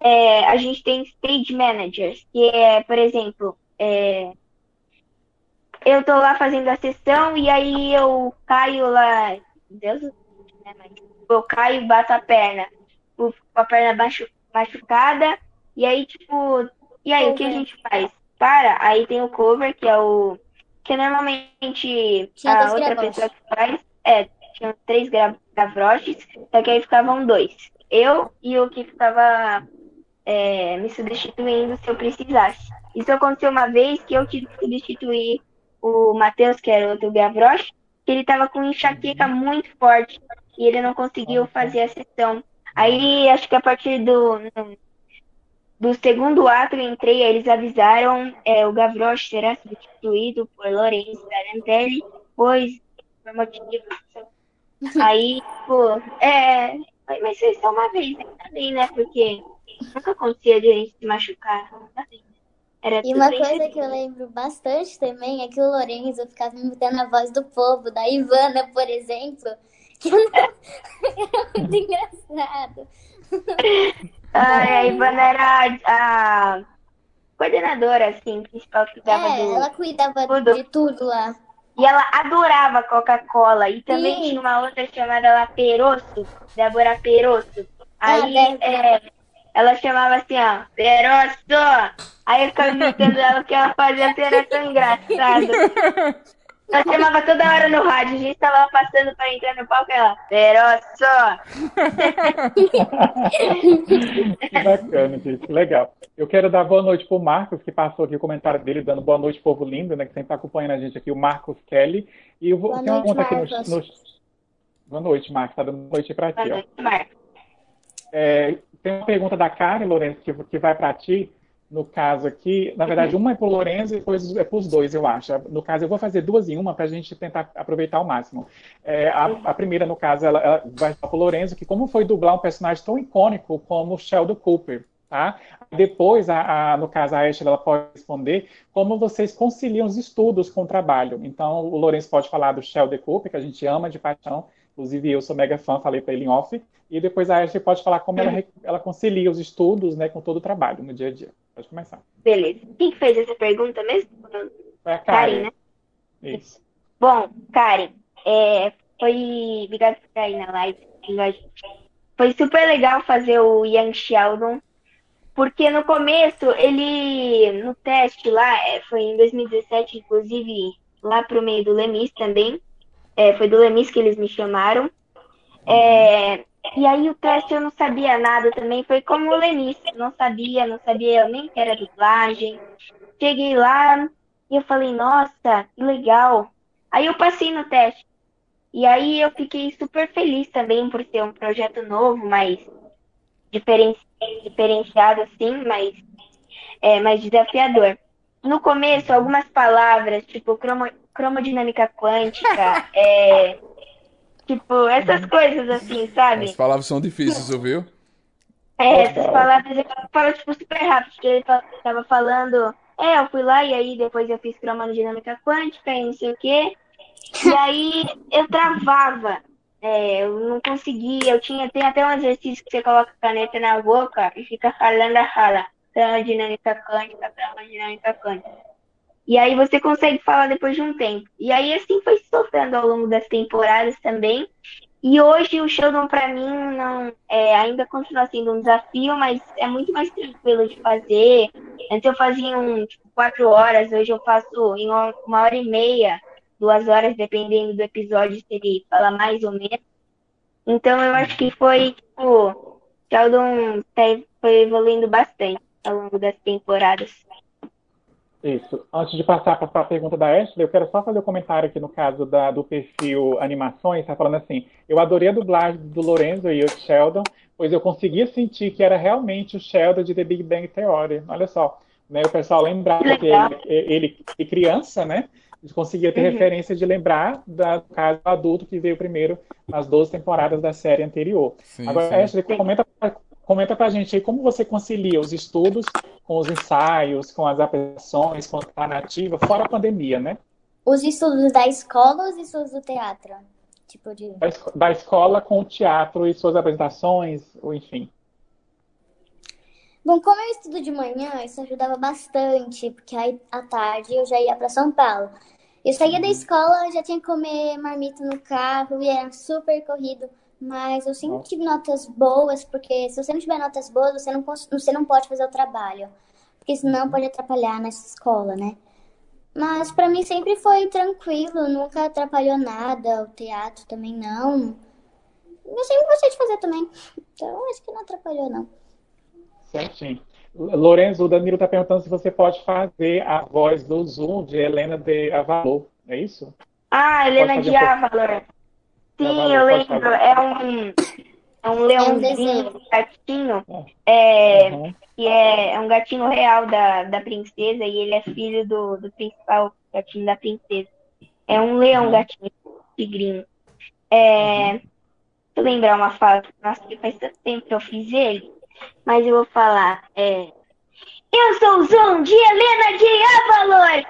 é, a gente tem stage managers, que é, por exemplo, é, eu tô lá fazendo a sessão e aí eu caio lá, Deus, né, mas eu caio e bato a perna, com a perna machu- machucada, e aí, tipo, e aí, o que a gente faz? Para, aí tem o cover, que é o, que normalmente Tinha a outra pessoa que faz, é, tinha três gra- gavroches, só que aí ficavam dois. Eu e o que ficava é, me substituindo se eu precisasse. Isso aconteceu uma vez que eu tive que substituir o Matheus, que era outro gavroche, que ele estava com enxaqueca muito forte e ele não conseguiu fazer a sessão. Aí, acho que a partir do, do segundo ato eu entrei, eles avisaram é, o Gavroche será substituído por Lourenço Tarantelli, pois por motivos. [LAUGHS] Aí, pô, é. Mas foi só uma vez, ainda bem, né? Porque nunca acontecia de a gente se machucar. Era E uma coisa que eu lembro bastante também é que o Lorenzo ficava imitando a voz do povo, da Ivana, por exemplo. Que eu não... [LAUGHS] era muito engraçado. Ah, a Ivana era a, coordenadora, assim, principal que cuidava É, do. ela cuidava tudo. de tudo lá. E ela adorava Coca-Cola. E também Sim. tinha uma outra chamada lá Perosso, Débora Perosso. Aí Ah, Débora. é, ela chamava assim, ó, Perosso! Aí eu ficava [LAUGHS] imitando ela porque ela fazia era tão engraçado. Ela chamava toda hora no rádio, a gente tava passando pra entrar no palco e ela, Perosso! [LAUGHS] Que bacana, gente. Legal. Eu quero dar boa noite pro Marcos, que passou aqui o comentário dele, dando boa noite, povo lindo, né? Que sempre tá acompanhando a gente aqui, o Marcos Kelly. E eu vou Boa tem uma noite, conta aqui no, Boa noite, Marcos. Tá dando boa noite pra Boa ti, ó. noite, Marcos. É, tem uma pergunta da Karen, Lourenço, que, que vai para ti. No caso aqui, na verdade, uma é para o Lourenço e depois é para os dois, eu acho. No caso, eu vou fazer duas em uma para a gente tentar aproveitar ao máximo. É, a, a primeira, no caso, ela, ela vai para o Lourenço, que como foi dublar um personagem tão icônico como Sheldon Cooper? tá? Depois, a, a, no caso, a Ashley ela pode responder como vocês conciliam os estudos com o trabalho. Então, o Lourenço pode falar do Sheldon Cooper, que a gente ama de paixão, inclusive eu sou mega fã, falei para ele em off, e depois a Ashley pode falar como ela, [LAUGHS] ela concilia os estudos né, com todo o trabalho no dia a dia. Pode começar. Beleza. Quem fez essa pergunta mesmo? Foi a Karen, Karen né? Isso. Bom, Karen, é, foi. Obrigado por estar aí na live. Foi super legal fazer o Young Sheldon porque no começo, ele, no teste lá, é, foi em 2017, inclusive, lá pro meio do Lemis também. É, foi do Lemis que eles me chamaram. É, e aí o teste eu não sabia nada também, foi como o Lemis, não sabia, não sabia nem que era dublagem. Cheguei lá e eu falei, nossa, que legal. Aí eu passei no teste. E aí eu fiquei super feliz também por ser um projeto novo, mas diferenciado assim, mas é mais desafiador. No começo, algumas palavras, tipo cromo, cromodinâmica quântica, [LAUGHS] é, tipo, essas coisas assim, sabe? As palavras são difíceis, ouviu? É, essas palavras eu falo tipo, super rápido, porque ele tava falando, é, eu fui lá e aí depois eu fiz cromodinâmica quântica e não sei o quê. E [LAUGHS] aí eu travava. É, eu não conseguia, eu tinha, tem até um exercício que você coloca a caneta na boca e fica falando a fala, termodinâmica quântica, termodinâmica quântica. E aí você consegue falar depois de um tempo. E aí assim foi sofrendo ao longo das temporadas também. E hoje o Sheldon para mim não é, ainda continua sendo um desafio, mas é muito mais tranquilo de fazer. Antes eu fazia um tipo, quatro horas, hoje eu faço em uma, hora e meia duas horas, dependendo do episódio, se ele fala mais ou menos. Então eu acho que foi, tipo, Sheldon tá foi evoluindo bastante ao longo das temporadas. Isso. Antes de passar para a pergunta da Ashley, eu quero só fazer um comentário aqui no caso da, do perfil Animações, está falando assim, eu adorei a dublagem do Lorenzo e o Sheldon, pois eu conseguia sentir que era realmente o Sheldon de The Big Bang Theory. Olha só, né, o pessoal lembrava que ele, ele, ele criança, né, gente conseguia ter uhum. referência de lembrar do caso adulto que veio primeiro nas 12 temporadas da série anterior. Sim, Agora, sim. Ashley, comenta, comenta pra gente aí como você concilia os estudos com os ensaios, com as apresentações, com a narrativa, fora a pandemia, né? Os estudos da escola ou os estudos do teatro? Tipo de... da, da escola com o teatro e suas apresentações, ou enfim. Bom, como eu estudo de manhã, isso ajudava bastante, porque aí à tarde eu já ia para São Paulo. Eu saía da uhum. escola, já tinha que comer marmita no carro e era super corrido. Mas eu sempre tive notas boas, porque se você não tiver notas boas, você não, você não pode fazer o trabalho. Porque senão uhum. pode atrapalhar nessa escola, né? Mas para mim sempre foi tranquilo, nunca atrapalhou nada. O teatro também não. Eu sempre gostei de fazer também. Então acho que não atrapalhou, não. Certinho. Lorenzo, o Danilo está perguntando se você pode fazer a voz do Zoom de Helena de Avalor, é isso? Ah, Helena de Avalor. Sim, eu lembro. É um, é um leãozinho, um gatinho, é, é uhum. que é, é, um gatinho real da, da princesa e ele é filho do, do principal gatinho da princesa. É um leão uhum. gatinho, tigrinho. É, uhum. Deixa eu lembrar uma fala, nossa, que faz tanto tempo que eu fiz ele mas eu vou falar. É, eu sou o Zoom de Helena de Avalor!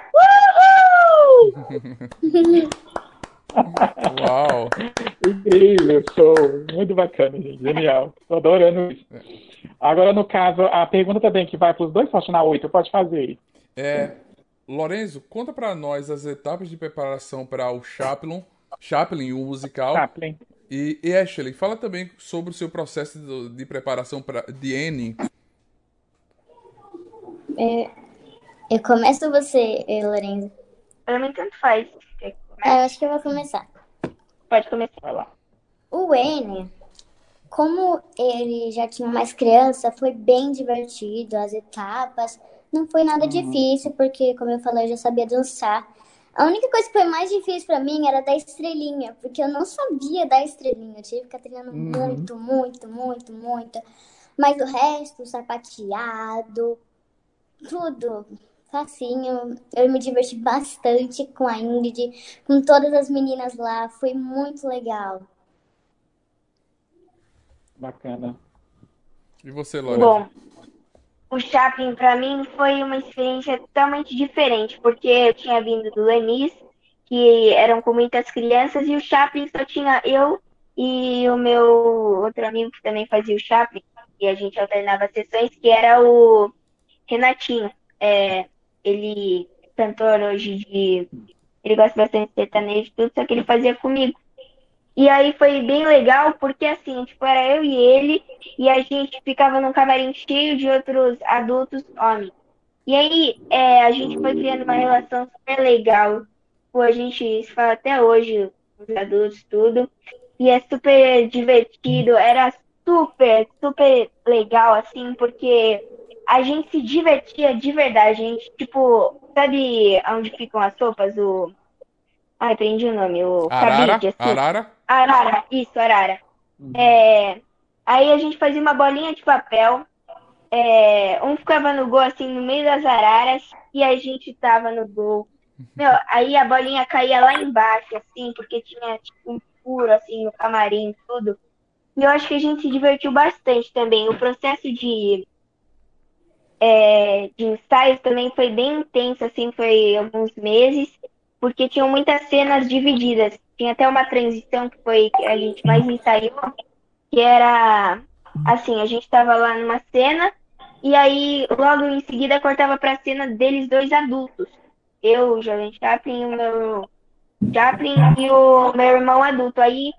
Uhul! [LAUGHS] Uau! Incrível, show! Muito bacana, gente. Genial. Tô adorando isso. Agora, no caso, a pergunta também que vai para os dois, posso na oito, pode fazer. É, Lorenzo, conta para nós as etapas de preparação para o Chaplin, Chaplin, o musical. Chaplin. E, e Ashley, fala também sobre o seu processo de, de preparação pra, de N. É, eu começo você, Lorenzo? Pra mim, tanto faz. É, eu acho que eu vou começar. Pode começar. Vai lá. O N, como ele já tinha mais criança, foi bem divertido. As etapas não foi nada uhum. difícil, porque, como eu falei, eu já sabia dançar. A única coisa que foi mais difícil para mim era dar estrelinha, porque eu não sabia dar estrelinha. Eu tive que ficar treinando uhum. muito, muito, muito, muito. Mas o resto, sapateado, tudo facinho. Eu me diverti bastante com a Ingrid, com todas as meninas lá. Foi muito legal. Bacana. E você, Lorena? Bom, o shopping para mim foi uma experiência totalmente diferente, porque eu tinha vindo do Lenis, que eram com muitas crianças, e o shopping só tinha eu e o meu outro amigo que também fazia o shopping, e a gente alternava sessões, que era o Renatinho. É, ele cantor hoje de. Ele gosta bastante de sertanejo e tudo, só que ele fazia comigo. E aí foi bem legal, porque assim, tipo, era eu e ele, e a gente ficava num camarim cheio de outros adultos homens. E aí é, a gente foi criando uma relação super legal. Pô, a gente se fala até hoje, os adultos, tudo. E é super divertido, era super, super legal, assim, porque a gente se divertia de verdade. A gente, tipo, sabe onde ficam as sopas? O. Ai, aprendi o nome. O Arara? cabide, assim. Arara? Arara, isso, arara. É, aí a gente fazia uma bolinha de papel. é, um ficava no gol, assim, no meio das araras, e a gente tava no gol. Meu, aí a bolinha caía lá embaixo, assim, porque tinha tipo, um furo, assim, no camarim, tudo. E eu acho que a gente se divertiu bastante também. O processo de, é, de ensaios também foi bem intenso, assim, foi alguns meses, porque tinham muitas cenas divididas. Tinha até uma transição que foi que a gente mais ensaiou, que era assim, a gente estava lá numa cena e aí logo em seguida cortava para a cena deles dois adultos. Eu, o Jovem Chaplin, o meu Chaplin e o meu irmão adulto. Aí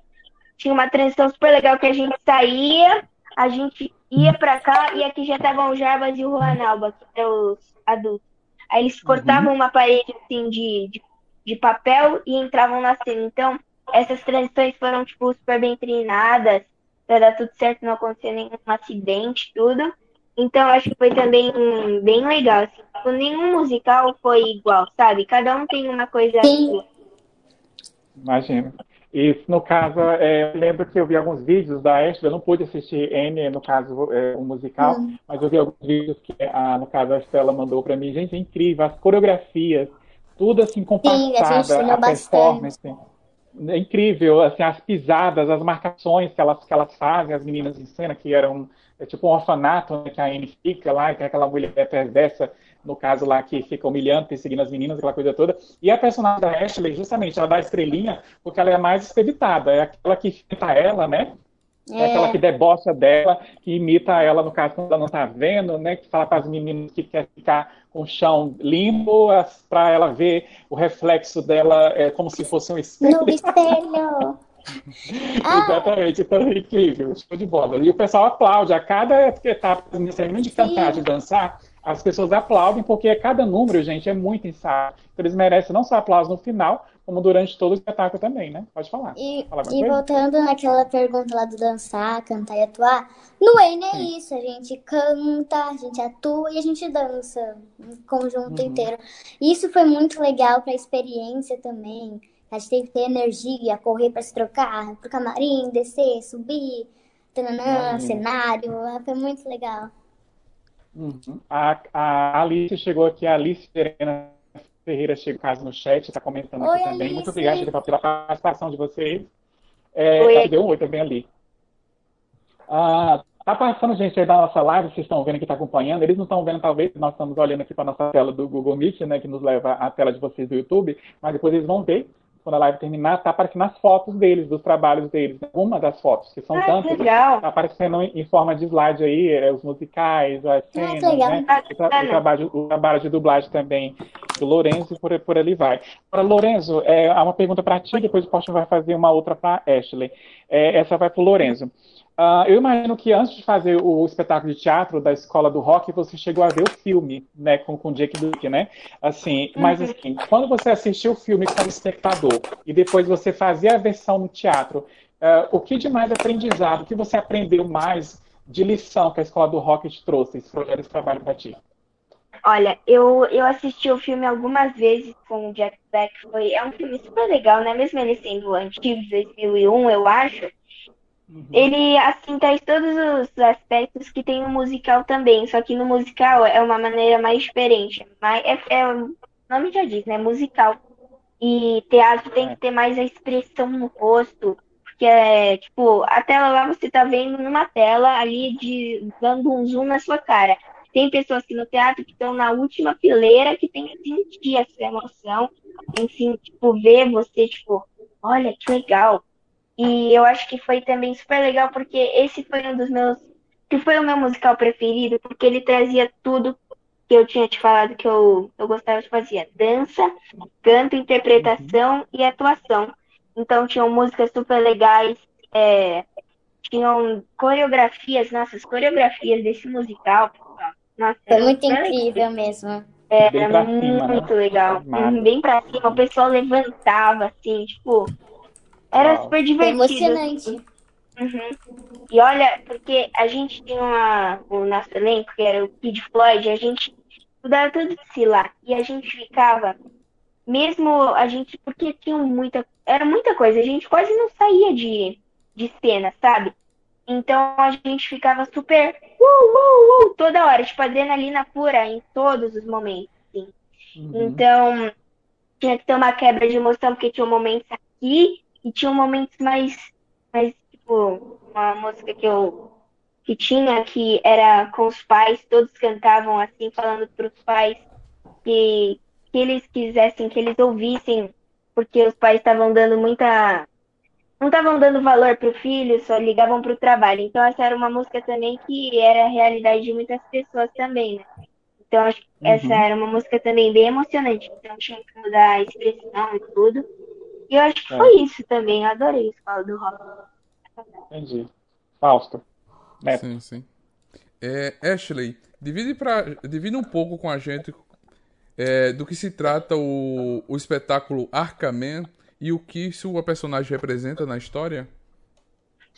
tinha uma transição super legal que a gente saía, a gente ia para cá e aqui já estavam o Jarbas e o Juan Alba, que eram os adultos. Aí eles cortavam uma parede assim de, de, de papel e entravam na cena. Então, essas transições foram tipo super bem treinadas para dar tudo certo, não acontecer nenhum acidente, tudo. Então, acho que foi também bem legal. Assim. Tipo, nenhum musical foi igual, sabe? Cada um tem uma coisa. Sim. Imagina. E no caso, é, eu lembro que eu vi alguns vídeos da Ashley, eu não pude assistir N, no caso, é, o musical, Hum. mas eu vi alguns vídeos que, a, no caso, a Estela mandou pra mim. Gente, é incrível, as coreografias, tudo assim Sim, a a performance. É incrível, assim, as pisadas, as marcações que elas, que elas fazem, as meninas em cena, que eram é tipo um orfanato, né, que a Anne fica lá, que aquela mulher perversa, no caso lá, que fica humilhando, perseguindo as meninas, aquela coisa toda. E a personagem da Ashley, justamente, ela dá estrelinha porque ela é mais expeditada, é aquela que finta ela, né? É aquela que debocha dela, que imita ela, no caso, quando ela não tá vendo, né? Que fala para as meninas que quer ficar com o chão limpo, para ela ver o reflexo dela é, como se fosse um espelho. No espelho. Ah, [LAUGHS] Exatamente, então é incrível, show de bola. E o pessoal aplaude, a cada etapa, nesse de cantar, de dançar, as pessoas aplaudem, porque a cada número, gente, é muito ensaio. Então eles merecem não só aplauso no final, como durante todo o espetáculo também, né? Pode falar. e, e voltando naquela pergunta lá do dançar, cantar e atuar, no N é Sim. isso, a gente canta, a gente atua e a gente dança, em conjunto Uhum. inteiro. Isso foi muito legal pra experiência também. A gente teve que ter energia, correr pra se trocar, pro camarim, descer, subir, tananã, Imagina. cenário, foi muito legal. Uhum. A, a Alice chegou aqui, a Alice Serena Ferreira chegou caso no chat, está comentando aqui Oi, também. Alice. Muito obrigado gente, pela participação de vocês. É, Oi. deu um oi também ali. Ah, tá passando gente aí da nossa live, vocês estão vendo que está acompanhando. Eles não estão vendo, talvez, nós estamos olhando aqui para nossa tela do Google Meet, né, que nos leva à tela de vocês do YouTube, mas depois eles vão ver. Quando a live terminar, tá aparecendo as fotos deles, dos trabalhos deles. Uma das fotos, que são Ah, tantas, legal. tá aparecendo em em forma de slide aí, é, os musicais, as cenas, né? Ah, O, tra- o trabalho, o trabalho de dublagem também do Lorenzo e por, por ali vai. Agora, Lorenzo, é, há uma pergunta para ti, depois o Porsche vai fazer uma outra para Ashley. É, essa vai para o Lorenzo. Ah, eu imagino que antes de fazer o espetáculo de teatro da Escola do Rock, você chegou a ver o filme, né, com, com Jake Duke, né? Assim, mas assim, quando você assistiu o filme como espectador e depois você fazia a versão no teatro, ah, o que de mais aprendizado, o que você aprendeu mais de lição que a Escola do Rock te trouxe, esse projeto, esse trabalho para ti? Olha, eu, eu assisti o filme algumas vezes com o Jack Black. Foi, é um filme super legal, né? Mesmo ele sendo antigo, de 2001, eu acho. Ele, assim, traz todos os aspectos que tem no musical também. Só que no musical é uma maneira mais diferente. Mas é, é- o nome já diz, né? Musical. E teatro tem que ter mais a expressão no rosto. Porque é, tipo, a tela lá você tá vendo numa tela ali de dando um zoom na sua cara. tem pessoas que no teatro que estão na última fileira que tem que sentir essa emoção, enfim, tipo, ver você, tipo, olha que legal. E eu acho que foi também super legal porque esse foi um dos meus, que foi o meu musical preferido, porque ele trazia tudo que eu tinha te falado que eu, eu gostava de fazer: dança, canto, interpretação e atuação. Então tinham músicas super legais, é, tinham coreografias, nossas coreografias desse musical. Nossa, Foi muito incrível mesmo. Era Bem pra cima, muito né? legal. Uhum, Bem pra cima, o pessoal levantava, assim, tipo. Era Uau. super divertido. emocionante. Uhum. E olha, porque a gente tinha uma, o nosso elenco, que era o Kid Floyd, a gente estudava tudo de si lá. E a gente ficava, mesmo a gente, porque tinha muita, era muita coisa, a gente quase não saía de, de cena, sabe? Então a gente ficava super uh, uh, uh, toda hora, tipo, adrenalina pura em todos os momentos, assim. Uhum. Então, tinha que ter uma quebra de emoção, porque tinha momentos aqui e tinha momentos mais, mais tipo, uma música que eu que tinha que era com os pais, todos cantavam assim, falando para os pais que, que eles quisessem, que eles ouvissem, porque os pais estavam dando muita. Não estavam dando valor para o filho, só ligavam para o trabalho. Então, essa era uma música também que era a realidade de muitas pessoas também, né? Então, acho que essa Uhum. era uma música também bem emocionante. Então, tinha que mudar a expressão e tudo. E eu acho que É. foi isso também. Eu adorei a escola do rock. Entendi. Fausto. Sim, sim. É, Ashley, divide, pra, divide um pouco com a gente é, do que se trata o, o espetáculo Arcaman e o que sua personagem representa na história.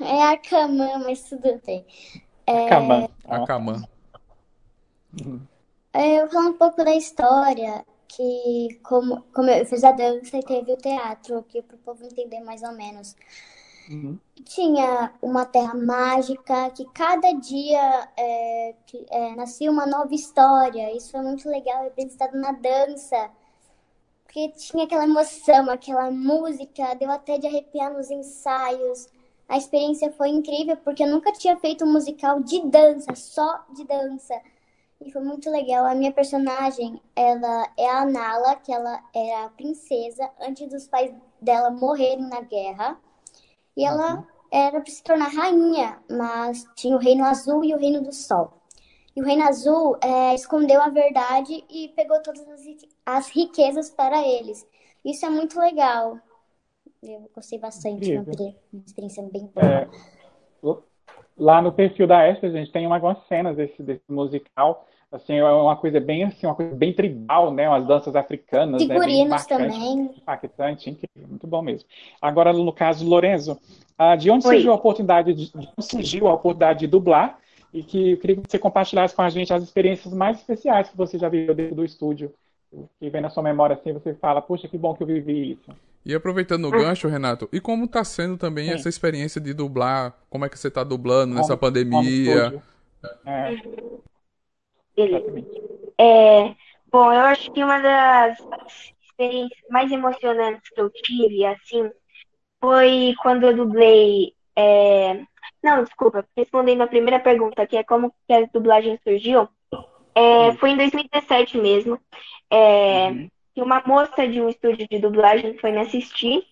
É a cama, mas tudo bem. Cama. Arcaman. É, Eu vou falar um pouco da história, que como, como eu fiz a dança e teve o teatro, aqui para o povo entender mais ou menos. Uhum. Tinha uma terra mágica que cada dia é, que- é, nascia uma nova história. Isso foi muito legal, representado na dança. Porque tinha aquela emoção, aquela música, deu até de arrepiar nos ensaios. A experiência foi incrível, porque eu nunca tinha feito um musical de dança, só de dança. E foi muito legal. A minha personagem, ela é a Nala, que ela era a princesa antes dos pais dela morrerem na guerra. E ela era para se tornar rainha, mas tinha o Reino Azul e o Reino do Sol. E o Reino Azul é, escondeu a verdade e pegou todas as, as riquezas para eles. Isso é muito legal. Eu gostei bastante, uma, Incrível. experi- uma experiência bem boa. É, lá no perfil da Esther, gente, tem algumas cenas desse, desse musical. Assim, é uma coisa bem assim, uma coisa bem tribal, né? Umas danças africanas, né? Figurinos marcante, também. impactante, incrível, muito bom mesmo. Agora, no caso, Lorenzo, ah, de onde Oi. surgiu a oportunidade de, de onde surgiu a oportunidade de dublar? E que eu queria que você compartilhasse com a gente as experiências mais especiais que você já viveu dentro do estúdio. Que vem na sua memória assim, você fala, poxa, que bom que eu vivi isso. E aproveitando o gancho, Renato, e como tá sendo também Sim. essa experiência de dublar? Como é que você tá dublando nessa Como- como pandemia? É, Beleza. exatamente. É, bom, eu acho que uma das experiências mais emocionantes que eu tive, assim, foi quando eu dublei. é, Não, desculpa, respondendo a primeira pergunta, que é como que a dublagem surgiu, é, foi em 2017 mesmo. É, Uhum. que uma moça de um estúdio de dublagem foi me assistir.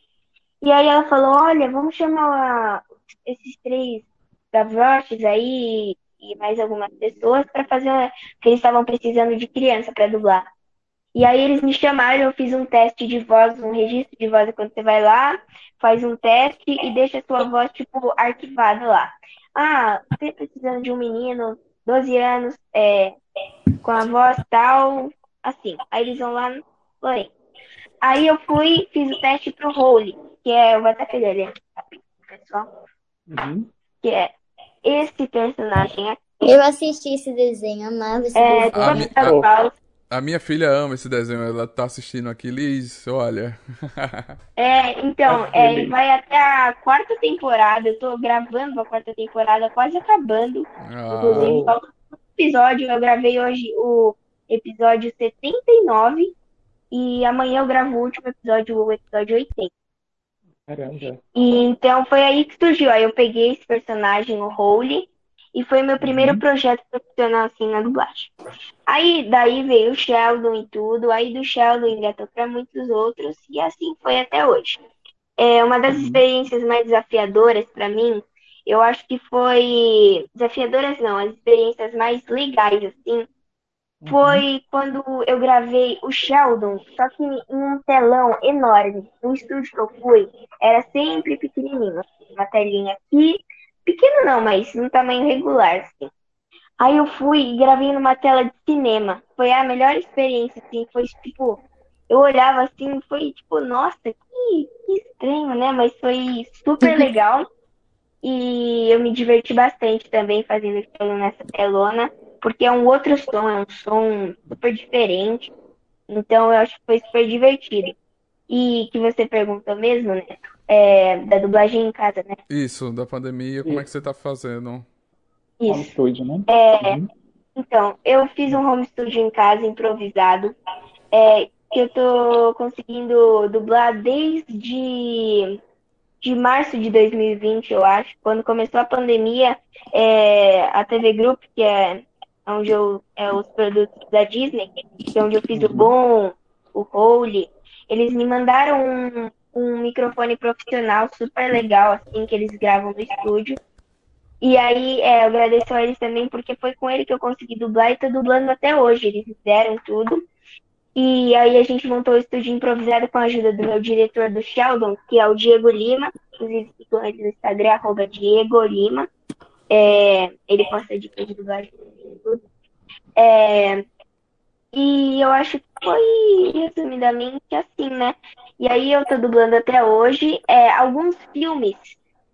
E aí ela falou, olha, vamos chamar esses três gavroches aí e mais algumas pessoas para fazer, que eles estavam precisando de criança para dublar. E aí eles me chamaram, eu fiz um teste de voz, um registro de voz, quando você vai lá, faz um teste e deixa a sua voz, tipo, arquivada lá. Ah, você precisando de um menino, 12 anos, é, com a voz tal, assim. Aí eles vão lá, Lorena. Aí eu fui, fiz o teste pro Role, que é, eu vou até pegar ele aqui, pessoal, Uhum. que é esse personagem aqui. Eu assisti esse desenho, amava esse É, desenho. A mi- a- minha filha ama esse desenho, ela tá assistindo aqui, Liz, olha. [LAUGHS] É, então, é, vai até a quarta temporada. Eu tô gravando a quarta temporada, quase acabando. Ah, Inclusive, falta episódio. Eu gravei hoje o episódio 79 e amanhã eu gravo o último episódio, o episódio 80. Caramba. E então foi aí que surgiu. Aí eu peguei esse personagem, o Holy, E foi meu primeiro projeto profissional assim na dublagem. Aí daí veio o Sheldon e tudo, aí do Sheldon engatou para muitos outros e assim foi até hoje. É uma das experiências mais desafiadoras para mim, eu acho que foi desafiadoras não, as experiências mais legais assim, foi quando eu gravei o Sheldon, só que em um telão enorme. No estúdio que eu fui, era sempre pequenininho, assim, uma telinha aqui, pequeno não, mas num tamanho regular, assim. Aí eu fui e gravei numa tela de cinema. Foi a melhor experiência, assim, foi tipo, eu olhava assim, foi tipo, nossa, que, que estranho, né? Mas foi super legal. E eu me diverti bastante também fazendo aquilo nessa telona porque é um outro som, é um som super diferente. Então eu acho que foi super divertido. E que você perguntou mesmo, né? É, da dublagem em casa, né? Isso, da pandemia, como é que você tá fazendo? Home Isso. studio, né? É, Uhum. então, eu fiz um home studio em casa, improvisado, é, que eu tô conseguindo dublar desde de março de 2020, eu acho, quando começou a pandemia, é, a TV Group, que é onde eu, é os produtos da Disney, que é onde eu fiz o Bom, o Holy, eles me mandaram um, um microfone profissional super legal, assim, que eles gravam no estúdio. E aí, é, eu agradeço a eles também, porque foi com ele que eu consegui dublar e tô dublando até hoje. Eles fizeram tudo. E aí a gente montou o estúdio improvisado com a ajuda do meu diretor do Sheldon, que é o Diego Lima. Inclusive, sigam ele no Instagram, arroba Diego Lima. É, ele posta dicas de dublagem e tudo. É, e eu acho que foi resumidamente assim, né? E aí eu tô dublando até hoje. É, alguns filmes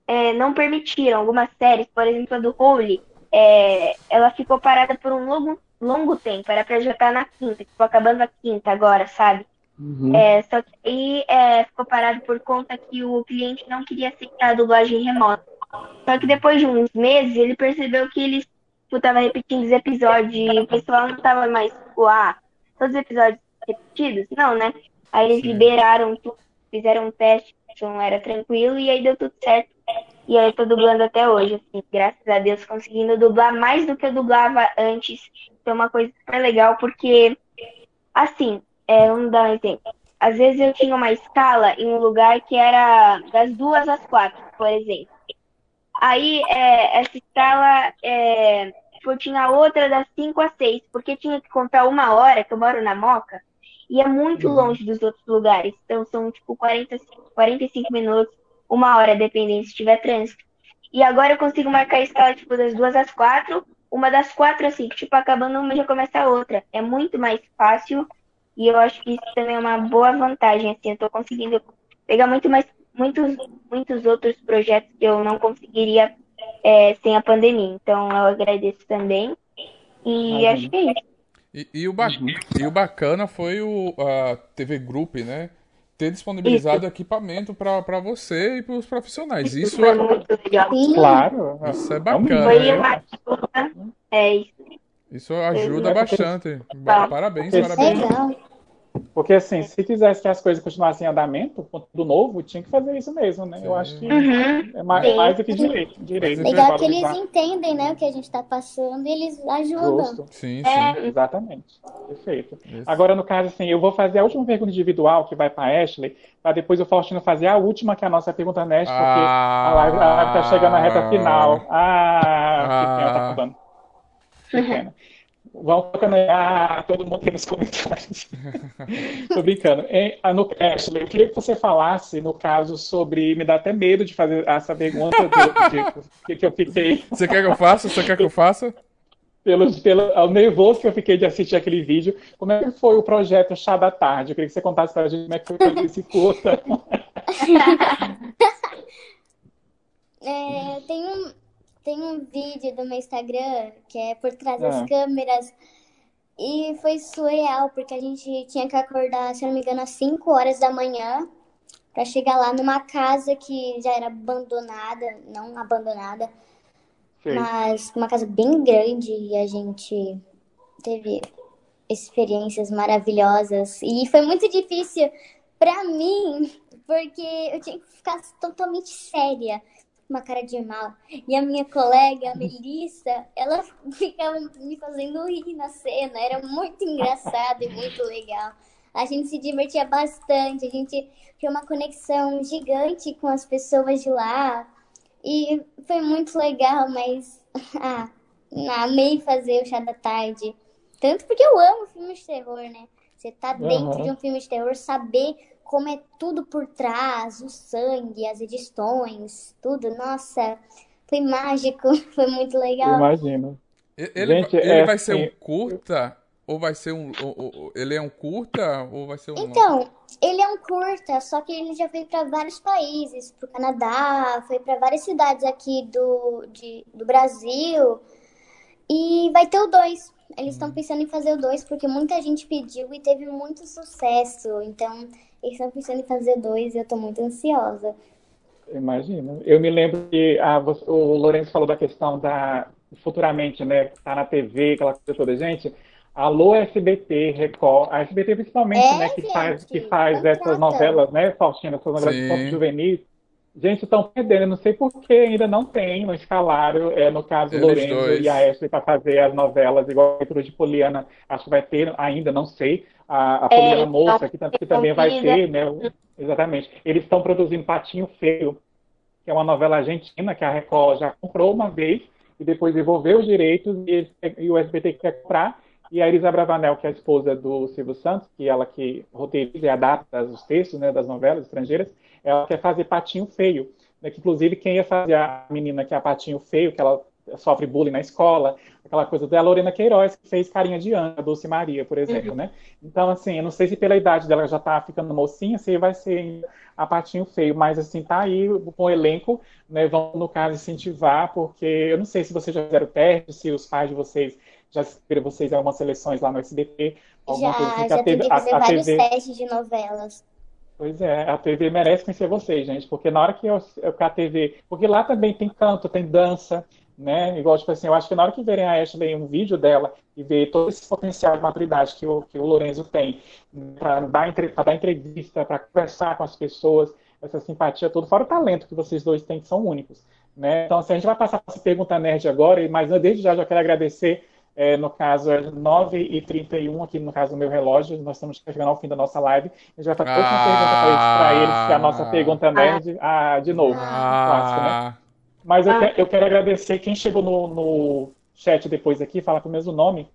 é, não permitiram, algumas séries, por exemplo, a do Holy, é, ela ficou parada por um longo, longo tempo. Era pra já estar na quinta, tipo, acabando a quinta agora, sabe? Uhum. É, só que aí é, ficou parado por conta que o cliente não queria aceitar a dublagem remota. Só que depois de uns meses, ele percebeu que ele tipo, tava repetindo os episódios e o pessoal não tava mais, tipo, ah, todos os episódios repetidos? Não, né? Aí eles Sim. liberaram tudo, fizeram um teste, então era tranquilo e aí deu tudo certo. E aí eu tô dublando até hoje, assim, graças a Deus, conseguindo dublar mais do que eu dublava antes. Foi uma coisa super legal, porque, assim, é, vamos dar um exemplo. Às vezes eu tinha uma escala em um lugar que era das duas às quatro, por exemplo. Aí é, essa escala, é, tipo, eu tinha outra das 5 às 6, porque tinha que contar uma hora, que eu moro na Moca, e é muito longe dos outros lugares. Então são tipo 40, 45 minutos, uma hora, dependendo se tiver trânsito. E agora eu consigo marcar a escala tipo das duas às quatro, uma das quatro às cinco, tipo, acabando uma já começa a outra. É muito mais fácil e eu acho que isso também é uma boa vantagem, assim, eu tô conseguindo pegar muito mais, muitos, muitos outros projetos que eu não conseguiria é, sem a pandemia. Então eu agradeço também. E acho que é isso. E, e o ba- e o bacana foi o, a TV Group, né? Ter disponibilizado equipamento para você e para os profissionais. Isso foi é, muito legal. Sim. Claro. Isso é um bacana, Foi né? É isso. isso ajuda É bastante. Ba- Parabéns, parabéns. Legal. Porque assim, se quisesse que as coisas continuassem em andamento, com tudo novo, tinha que fazer isso mesmo, né? Eu acho que Uhum. é mais, Sim. mais do que direito. direito né? Legal que eles entendem, né, o que a gente tá passando e eles ajudam. Justo. Sim, É, sim. Exatamente. Perfeito. Isso. Agora, no caso, assim, eu vou fazer a última pergunta individual que vai para Ashley, para depois o Faustino fazer a última, que é a nossa pergunta honesta, porque a live, a live tá chegando na reta final. Ah, que pena, tá Ah. acabando. Que pena. Vamos [LAUGHS] aí, ah, todo mundo aqui nos comentários. [LAUGHS] Tô brincando. Em- ah, no, Ashley, eu queria que você falasse, no caso, sobre. Me dá até medo de fazer essa pergunta, de, de, que eu fiquei Você quer que eu faça? Você quer que eu faça? pelo, pelo ao nervoso que eu fiquei de assistir aquele vídeo. Como é que foi o projeto Chá da Tarde? Eu queria que você contasse pra gente como é que foi esse curta. [LAUGHS] É, tem um, tem um vídeo do meu Instagram que é por trás das câmeras. E foi surreal, porque a gente tinha que acordar, se não me engano, às 5 horas da manhã pra chegar lá numa casa que já era abandonada, não abandonada, Sei. mas uma casa bem grande e a gente teve experiências maravilhosas. E foi muito difícil pra mim, porque eu tinha que ficar totalmente séria. Uma cara de mal. E a minha colega, a Melissa, ela [LAUGHS] ficava me fazendo rir na cena. Era muito engraçado e muito legal. A gente se divertia bastante, a gente tinha uma conexão gigante com as pessoas de lá. E foi muito legal, mas [LAUGHS] ah, amei fazer o chá da tarde. Tanto porque eu amo filmes de terror, né? Você tá dentro Uhum. de um filme de terror, saber como é tudo por trás, o sangue, as edições, tudo. Nossa, foi mágico, [LAUGHS] foi muito Eu legal. imagino. Ele, Gente, ele é vai ser assim- um curta? Ou vai ser um. ou- ou- ele é um curta? Ou vai ser um. Então, ele é um curta, só que ele já foi para vários países, pro Canadá, foi para várias cidades aqui do, de, do Brasil. E vai ter o 2. Eles estão pensando em fazer o 2 porque muita gente pediu e teve muito sucesso. Então, eles estão pensando em fazer 2 e eu tô muito ansiosa. Imagino. Eu me lembro que ah, você- o Lourenço falou da questão da futuramente, né, tá na TV, aquela coisa toda, gente. Alô SBT, Record, a SBT principalmente, É, né, que faz que gente, faz essas novelas, né, Faustina, essas novelas de Sim. ponto juvenis. Gente, estão perdendo, não sei por que ainda não tem, não escalaram, é, no caso, o Eles Lourenço dois. e a Ashley para fazer as novelas, igual a de Poliana, acho que vai ter ainda, não sei, a, a Poliana eles Moça, que, que também vai ter, né, exatamente. Eles estão produzindo Patinho Feio, que é uma novela argentina que a Record já comprou uma vez e depois devolveu os direitos e, e o SBT quer comprar. E a Elisa Bravanel, que é a esposa do Silvio Santos, que ela que roteiriza e adapta os textos, né, das novelas estrangeiras, ela quer fazer Patinho Feio, né, que inclusive quem ia fazer a menina que é a Patinho Feio, que ela sofre bullying na escola, aquela coisa da Lorena Queiroz, que fez Carinha de Ana, Dulce Maria, por exemplo, né? Então, assim, eu não sei se pela idade dela já tá ficando mocinha, se vai ser a Patinho Feio, mas assim, tá aí com o elenco, né? Vão, no caso, incentivar, porque eu não sei se vocês já fizeram teste, se os pais de vocês já inscreveram vocês algumas seleções lá no SBT, alguma coisa assim, Já, que a já TV, a, fazer a vários TV, testes de novelas. Pois é, a TV merece conhecer vocês, gente, porque na hora que eu, eu- a TV. Porque lá também tem canto, tem dança, né? Igual, tipo assim, eu acho que na hora que verem a Ashley um vídeo dela e ver todo esse potencial de maturidade que o, que o Lorenzo tem para dar, dar entrevista, para conversar com as pessoas, essa simpatia toda, fora o talento que vocês dois têm, que são únicos, né? Então, assim, a gente vai passar essa pergunta nerd agora, mas desde já já quero agradecer. É, no caso, é 9h31 aqui no caso do meu relógio. Nós estamos chegando ao fim da nossa live. A gente vai fazer outra pergunta para eles, que é a nossa pergunta nerd. Ah, de novo, clássico, né? Ah, Mas eu, Ah. que- eu quero agradecer quem chegou no, no chat depois aqui, fala com o mesmo nome.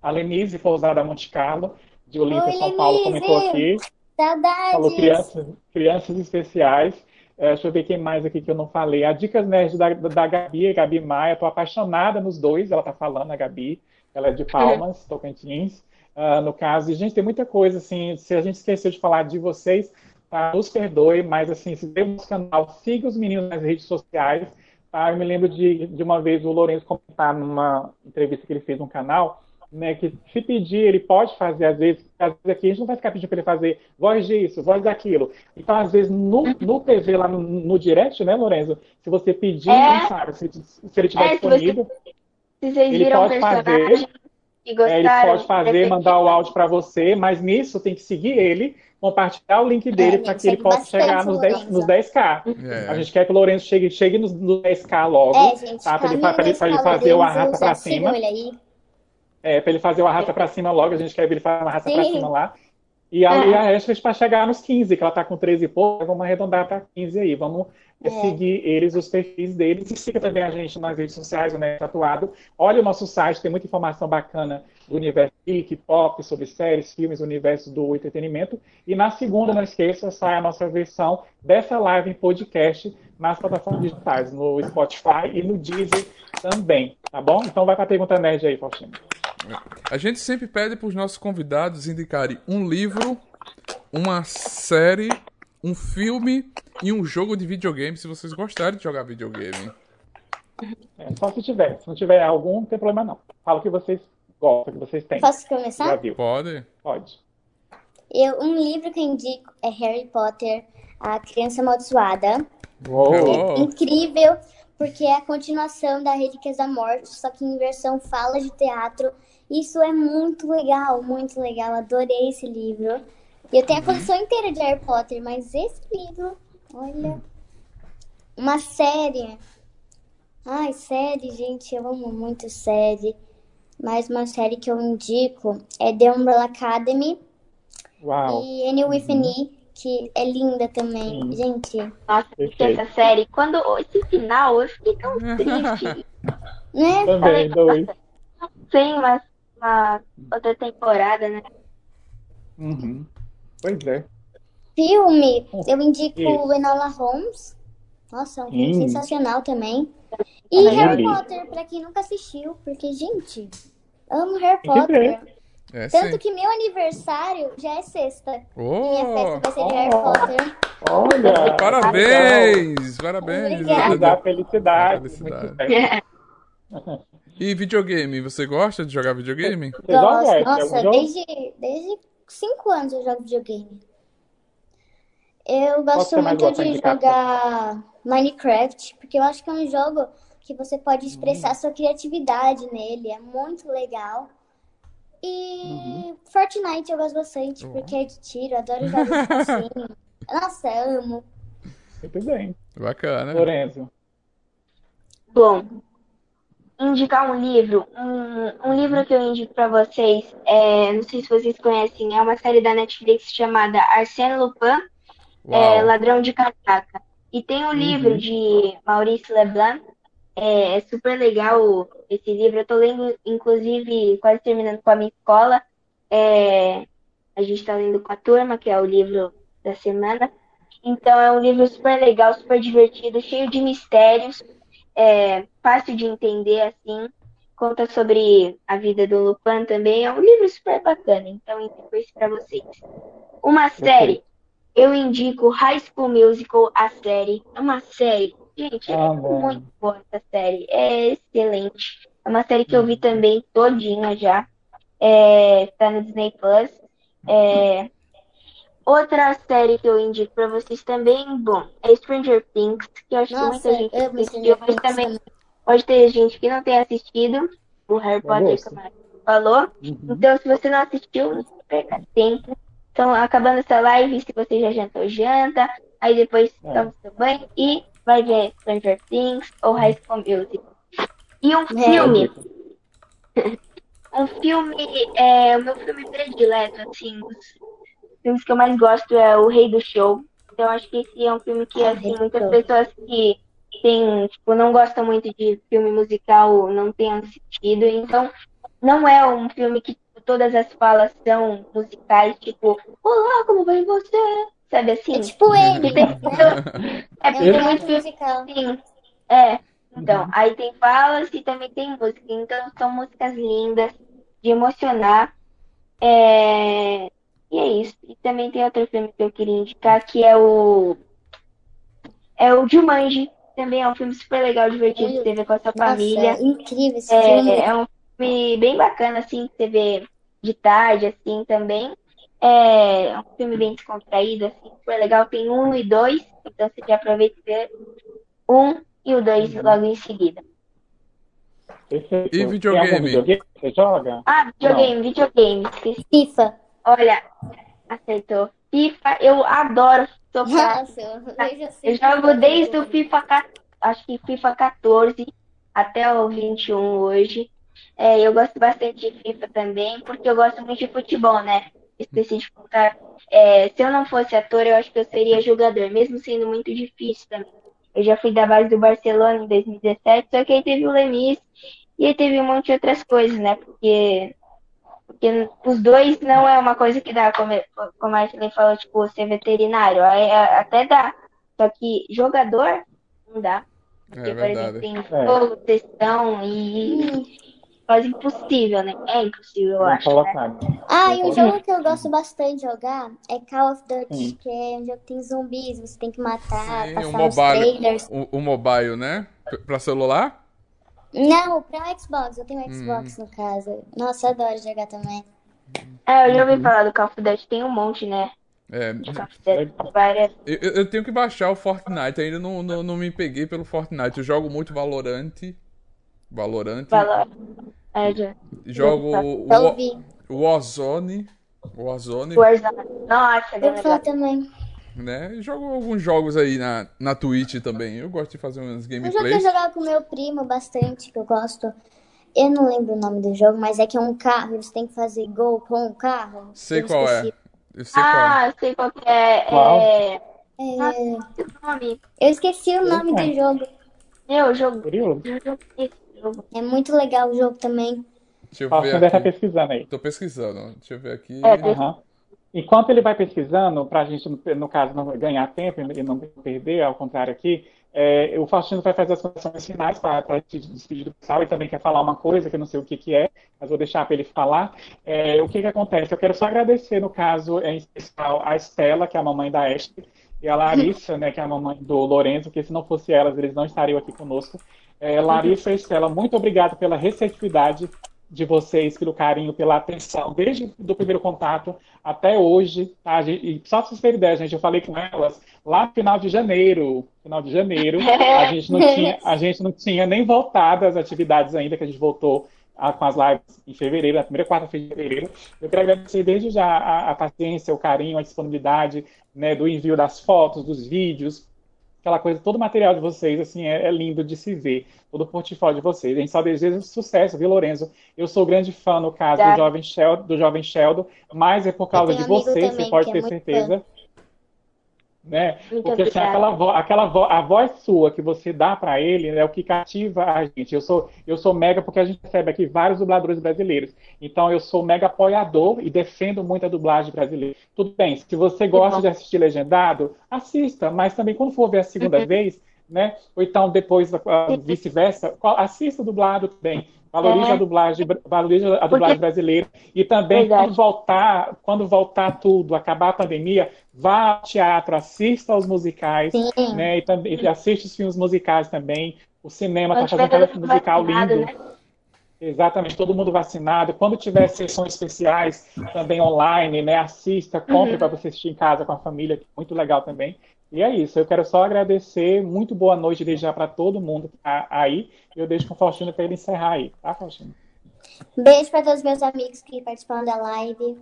A Lenise Pousada Monte Carlo, de Olímpia, Oi, São Paulo, Lenise! comentou aqui. Falou Saudades! crianças, crianças especiais. É, deixa eu ver quem mais aqui que eu não falei. A Dicas Nerd da, da Gabi, Gabi Maia. Tô apaixonada nos dois, ela tá falando, a Gabi. Ela é de Palmas, [LAUGHS] Tocantins. Ah, no caso, e, gente, tem muita coisa, assim, se a gente esqueceu de falar de vocês, tá? Nos perdoe, mas, assim, se no nosso canal, siga os meninos nas redes sociais, tá? Eu me lembro de, de uma vez o Lourenço comentar numa entrevista que ele fez no canal, né, que se pedir, ele pode fazer, às vezes, às vezes aqui a gente não vai ficar pedindo para ele fazer voz disso, voz daquilo. Então, às vezes, no, no PV, lá no, no direct, né, Lorenzo, se você pedir, É. sabe, se, se ele estiver É, se você- disponível, Se vocês Ele viram o pode fazer, e é, ele gostaram, pode fazer, pretende- mandar o áudio para você, mas nisso tem que seguir ele, compartilhar o link dele É, para que ele possa chegar nos o 10, Lorenzo. nos 10K. é. A gente quer que o Lourenço chegue, chegue nos, nos 10K logo, É, gente, tá? Para ele, pra ele- pra ele nesse fazer o Lorenzo, arrasta para cima. ele aí. É, para ele fazer o arrasta pra cima logo, a gente quer ver ele fazer uma arrasta pra Sim. cima lá. E a, É. e a Ashley para chegar nos 15, que ela tá com 13 e pouco, vamos arredondar para 15 aí. Vamos é, É. seguir eles, os perfis deles, e siga também a gente nas redes sociais, o Neto Atuado. Olha o nosso site, tem muita informação bacana do universo geek, pop, sobre séries, filmes, universo do entretenimento. E na segunda, não esqueça, sai a nossa versão dessa live em podcast nas plataformas digitais, no Spotify e no Deezer também, tá bom? Então vai para a pergunta nerd aí, Faustino. A gente sempre pede para os nossos convidados indicarem um livro, uma série, um filme e um jogo de videogame, se vocês gostarem de jogar videogame. É, só se tiver. Se não tiver algum, não tem problema não. Fala o que vocês gostam, o que vocês têm. Posso Já começar? viu? Pode? Pode. Eu, um livro que eu indico é Harry Potter, A Criança Amaldiçoada. Oh. Incrível, porque é a continuação da Relíquias da Morte, só que em versão fala de teatro. Isso é muito legal, muito legal. Adorei esse livro. E eu tenho a coleção inteira de Harry Potter, mas esse livro, olha. Uma série. Ai, série, gente, eu amo muito série. Mas uma série que eu indico é The Umbrella Academy Uau. e Annie with an E, que é linda também. Sim. Gente, Nossa, Perfeito. essa série. Quando esse final, eu fiquei tão [LAUGHS] triste. né? Também, dois. Sem uma, uma outra temporada, né? Uhum. Pois é. Filme, eu indico Isso. Enola Holmes. Nossa, é um filme Sim. sensacional também. E Harry. Potter, pra quem nunca assistiu, porque, gente, amo Harry Potter. É Tanto sim. que meu aniversário já é sexta. Minha festa Oh, vai ser de Harry Oh. Potter. Olha. parabéns! Parabéns! Obrigada. Dá felicidade. Felicidade. Muito bem. E videogame, você gosta de jogar videogame? Você Gosto. Nossa, desde, desde cinco anos eu jogo videogame. Eu gosto muito gosta de jogar Minecraft, porque eu acho que é um jogo que você pode expressar sua criatividade nele. É muito legal. E Fortnite eu gosto bastante, Uhum. porque é de tiro, adoro jogos de [LAUGHS] passinho. Nossa, eu amo. Muito bem. Bacana. Lorenzo. Bom, indicar um livro. Um, um livro que eu indico pra vocês, é, não sei se vocês conhecem, é uma série da Netflix chamada Arsène Lupin, é. Ladrão de Casaca. E tem um livro de Maurice Leblanc, é, é super legal esse livro. Eu tô lendo, inclusive, quase terminando com a minha escola. É, a gente tá lendo com a turma, que é o livro da semana. Então é um livro super legal, super divertido, cheio de mistérios, é, fácil de entender, assim. Conta sobre a vida do Lupin também. É um livro super bacana, então indico isso pra vocês. Uma série, eu indico High School Musical, a série. É uma série, gente, é Ah, muito boa essa série. É excelente. É uma série que eu vi também todinha já. É, tá no Disney Plus. É, outra série que eu indico pra vocês também, bom, é Stranger Things, que eu acho que Nossa, muita gente assistiu, mas também pode ter gente que não tenha assistido o Harry Potter, Maria falou. Uhum. Então, se você não assistiu, não perca tempo. Então, acabando essa live, se você já jantou, janta. Aí depois É. toma seu banho e vai ver Stranger Things ou High School Music. E um É. filme, [LAUGHS] um filme, é o meu filme predileto, assim, filmes que eu mais gosto é O Rei do Show. Então, acho que esse é um filme que, Ah, assim, muitas pessoas que tem, tipo, não gostam muito de filme musical não tenham assistido. Então, não é um filme que tipo, todas as falas são musicais, tipo, Olá, como vai você? Sabe assim? É tipo ele, [LAUGHS] Que [LAUGHS] tem-? É É porque tem muito musical. Sim, é. Então, aí tem falas e também tem música. Então, são músicas lindas, de emocionar. É... E é isso. E também tem outro filme que eu queria indicar, que é o... É o Jumanji. Também é um filme super legal, divertido, de você ver com a sua Nossa, família. é incrível esse filme. É, é um filme bem bacana, assim, que você vê de tarde, assim, também. É um filme bem descontraído, assim, super legal. Tem um e dois, então você já aproveita e vê um e o dois logo em seguida. Perfeito. E videogame? você joga? Ah, videogame, videogame. esqueci. FIFA. Olha, aceitou. FIFA, eu adoro tocar. Nossa, eu, sei. Eu jogo desde o FIFA, ca- acho que FIFA 14 até o 21 hoje. É, eu gosto bastante de FIFA também, porque eu gosto muito de futebol, né? Esqueci de contar. É, se eu não fosse ator, eu acho que eu seria jogador, mesmo sendo muito difícil também. Eu já fui da base do Barcelona em 2017, só que aí teve o Lemis e aí teve um monte de outras coisas, né? Porque, porque os dois não é uma coisa que dá, como, como a Ashley falou, tipo, ser veterinário. Aí, é, até dá. Só que jogador não dá. Porque, É por exemplo, tem É. fogo, testão e quase impossível, né? É impossível, eu acho, né? Ah, e um jogo que eu gosto bastante de jogar é Call of Duty, Sim. que é um jogo que tem zumbis, você tem que matar, Sim, o passar os mobile, trailers. o, o mobile, né? P- Pra celular? Não, pra Xbox, eu tenho Hum. Xbox no caso. Nossa, eu adoro jogar também. É, eu já ouvi falar do Call of Duty, tem um monte, né? É, De Call of Duty, várias. eu, eu- eu tenho que baixar o Fortnite, ainda não, não, não me peguei pelo Fortnite. Eu jogo muito Valorant. Valorant. Valor. É, já. Jogo Eu o, ouvi. o Warzone. Warzone. Warzone. Nossa, Eu vou falar galera. também. Né? Jogo alguns jogos aí na, na Twitch também. Eu gosto de fazer uns Eu já tenho gameplays. jogado com meu primo bastante, que eu gosto. Eu não lembro o nome do jogo, mas é que é um carro, você tem que fazer gol com um carro. Sei Eu qual é. Eu sei qual é. Ah, sei qual que é. Qual? É. É, O nome. eu esqueci o nome Eita. do jogo. Meu. Eu joguei esse jogo. É muito legal o jogo também. Deixa eu ver aqui. pesquisando aí. Tô pesquisando. Deixa eu ver aqui. É, Aham. Enquanto ele vai pesquisando, para a gente, no- caso, não ganhar tempo e não perder, ao contrário aqui, é, o Faustino vai fazer as considerações finais para a gente despedir do pessoal. Ele também quer falar uma coisa que eu não sei o que, que é, mas vou deixar para ele falar. É, o que, que acontece? Eu quero só agradecer, no caso, em especial, a Estela, que é a mamãe da Ashley, e a Larissa, né, que é a mamãe do Lorenzo, que se não fosse elas, eles não estariam aqui conosco. É, Larissa e Estela, muito obrigado pela receptividade de vocês, pelo carinho, pela atenção, desde o primeiro contato até hoje, tá? E só pra vocês terem ideia, gente, eu falei com elas lá no final de janeiro, final de janeiro, a [LAUGHS] gente não tinha, a gente não tinha nem voltado às atividades ainda, que a gente voltou a- com as lives em fevereiro, na primeira quarta-feira de fevereiro. Eu quero agradecer desde já a, a paciência, o carinho, a disponibilidade, né, do envio das fotos, dos vídeos, aquela coisa, todo o material de vocês, assim, é, é lindo de se ver, todo o portfólio de vocês. A gente só deseja sucesso, viu, Lorenzo? Eu sou grande fã, no caso, do Tá. jovem Sheldon, do jovem Sheldon, mas é por causa de vocês, também você pode é ter certeza. Né? Muito Porque assim, aquela, vo aquela vo a voz sua que você dá para ele é o que cativa a gente. Eu sou, eu sou mega porque a gente recebe aqui vários dubladores brasileiros. Então eu sou mega apoiador e defendo muito a dublagem brasileira. Tudo bem, se você gosta de assistir legendado, assista, mas também quando for ver a segunda vez, né? Ou então depois vice-versa, assista dublado também. Valorize É. a dublagem, valorize a dublagem Porque- brasileira. E também, Verdade. quando voltar, quando voltar tudo, acabar a pandemia, vá ao teatro, assista aos musicais, Sim. né? E, também, assiste os filmes musicais também. O cinema está fazendo cada filme musical lindo. né? Exatamente, todo mundo vacinado. Quando tiver sessões especiais também online, né? Assista, compre Uhum. para você assistir em casa com a família, é muito legal também. E é isso, eu quero só agradecer. Muito boa noite desde já para todo mundo tá aí. Eu deixo com o Faustino para ele encerrar aí, tá, Faustino? Beijo pra todos os meus amigos que participaram da live.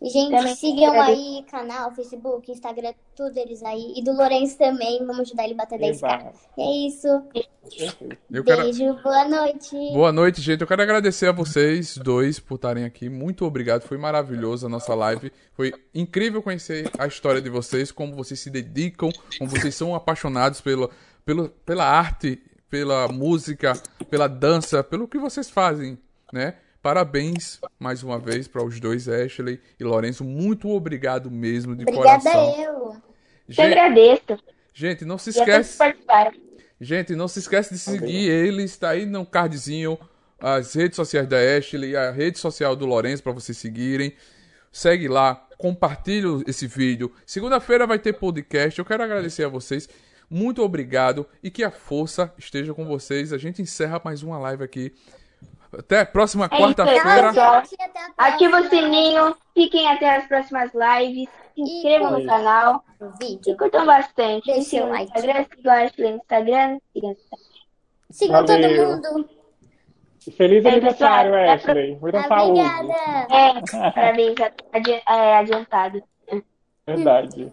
E, gente, Também sigam agradeço. aí canal, Facebook, Instagram, tudo eles aí. E do Lourenço também, vamos ajudar ele a bater 10k. Exato. É isso. Eu quero... Beijo, boa noite. Boa noite, gente. Eu quero agradecer a vocês dois por estarem aqui. Muito obrigado. Foi maravilhoso a nossa live. Foi incrível conhecer a história de vocês, como vocês se dedicam, como vocês são apaixonados pela, pela, pela arte, pela música, pela dança, pelo que vocês fazem, né? Parabéns mais uma vez para os dois, Ashley e Lourenço. Muito obrigado mesmo, de Obrigada coração. eu. Eu Gente, agradeço. gente, não se esquece. Gente, não se esquece de seguir eles, tá aí no cardzinho as redes sociais da Ashley, a rede social do Lourenço para vocês seguirem. Segue lá, compartilha esse vídeo. Segunda-feira vai ter podcast. Eu quero agradecer a vocês. Muito obrigado e que a força esteja com vocês. A gente encerra mais uma live aqui. Até a próxima É quarta-feira. Ativa o sininho, fiquem até as próximas lives, se inscrevam no canal e vídeo. curtam bastante. Sigam o like. Instagram, sigam a Ashley no Instagram. sigam- Sigam todo mundo. Feliz É, aniversário, pessoal. Ashley. Muita saúde. Obrigada. É, parabéns é, adiantado. Verdade.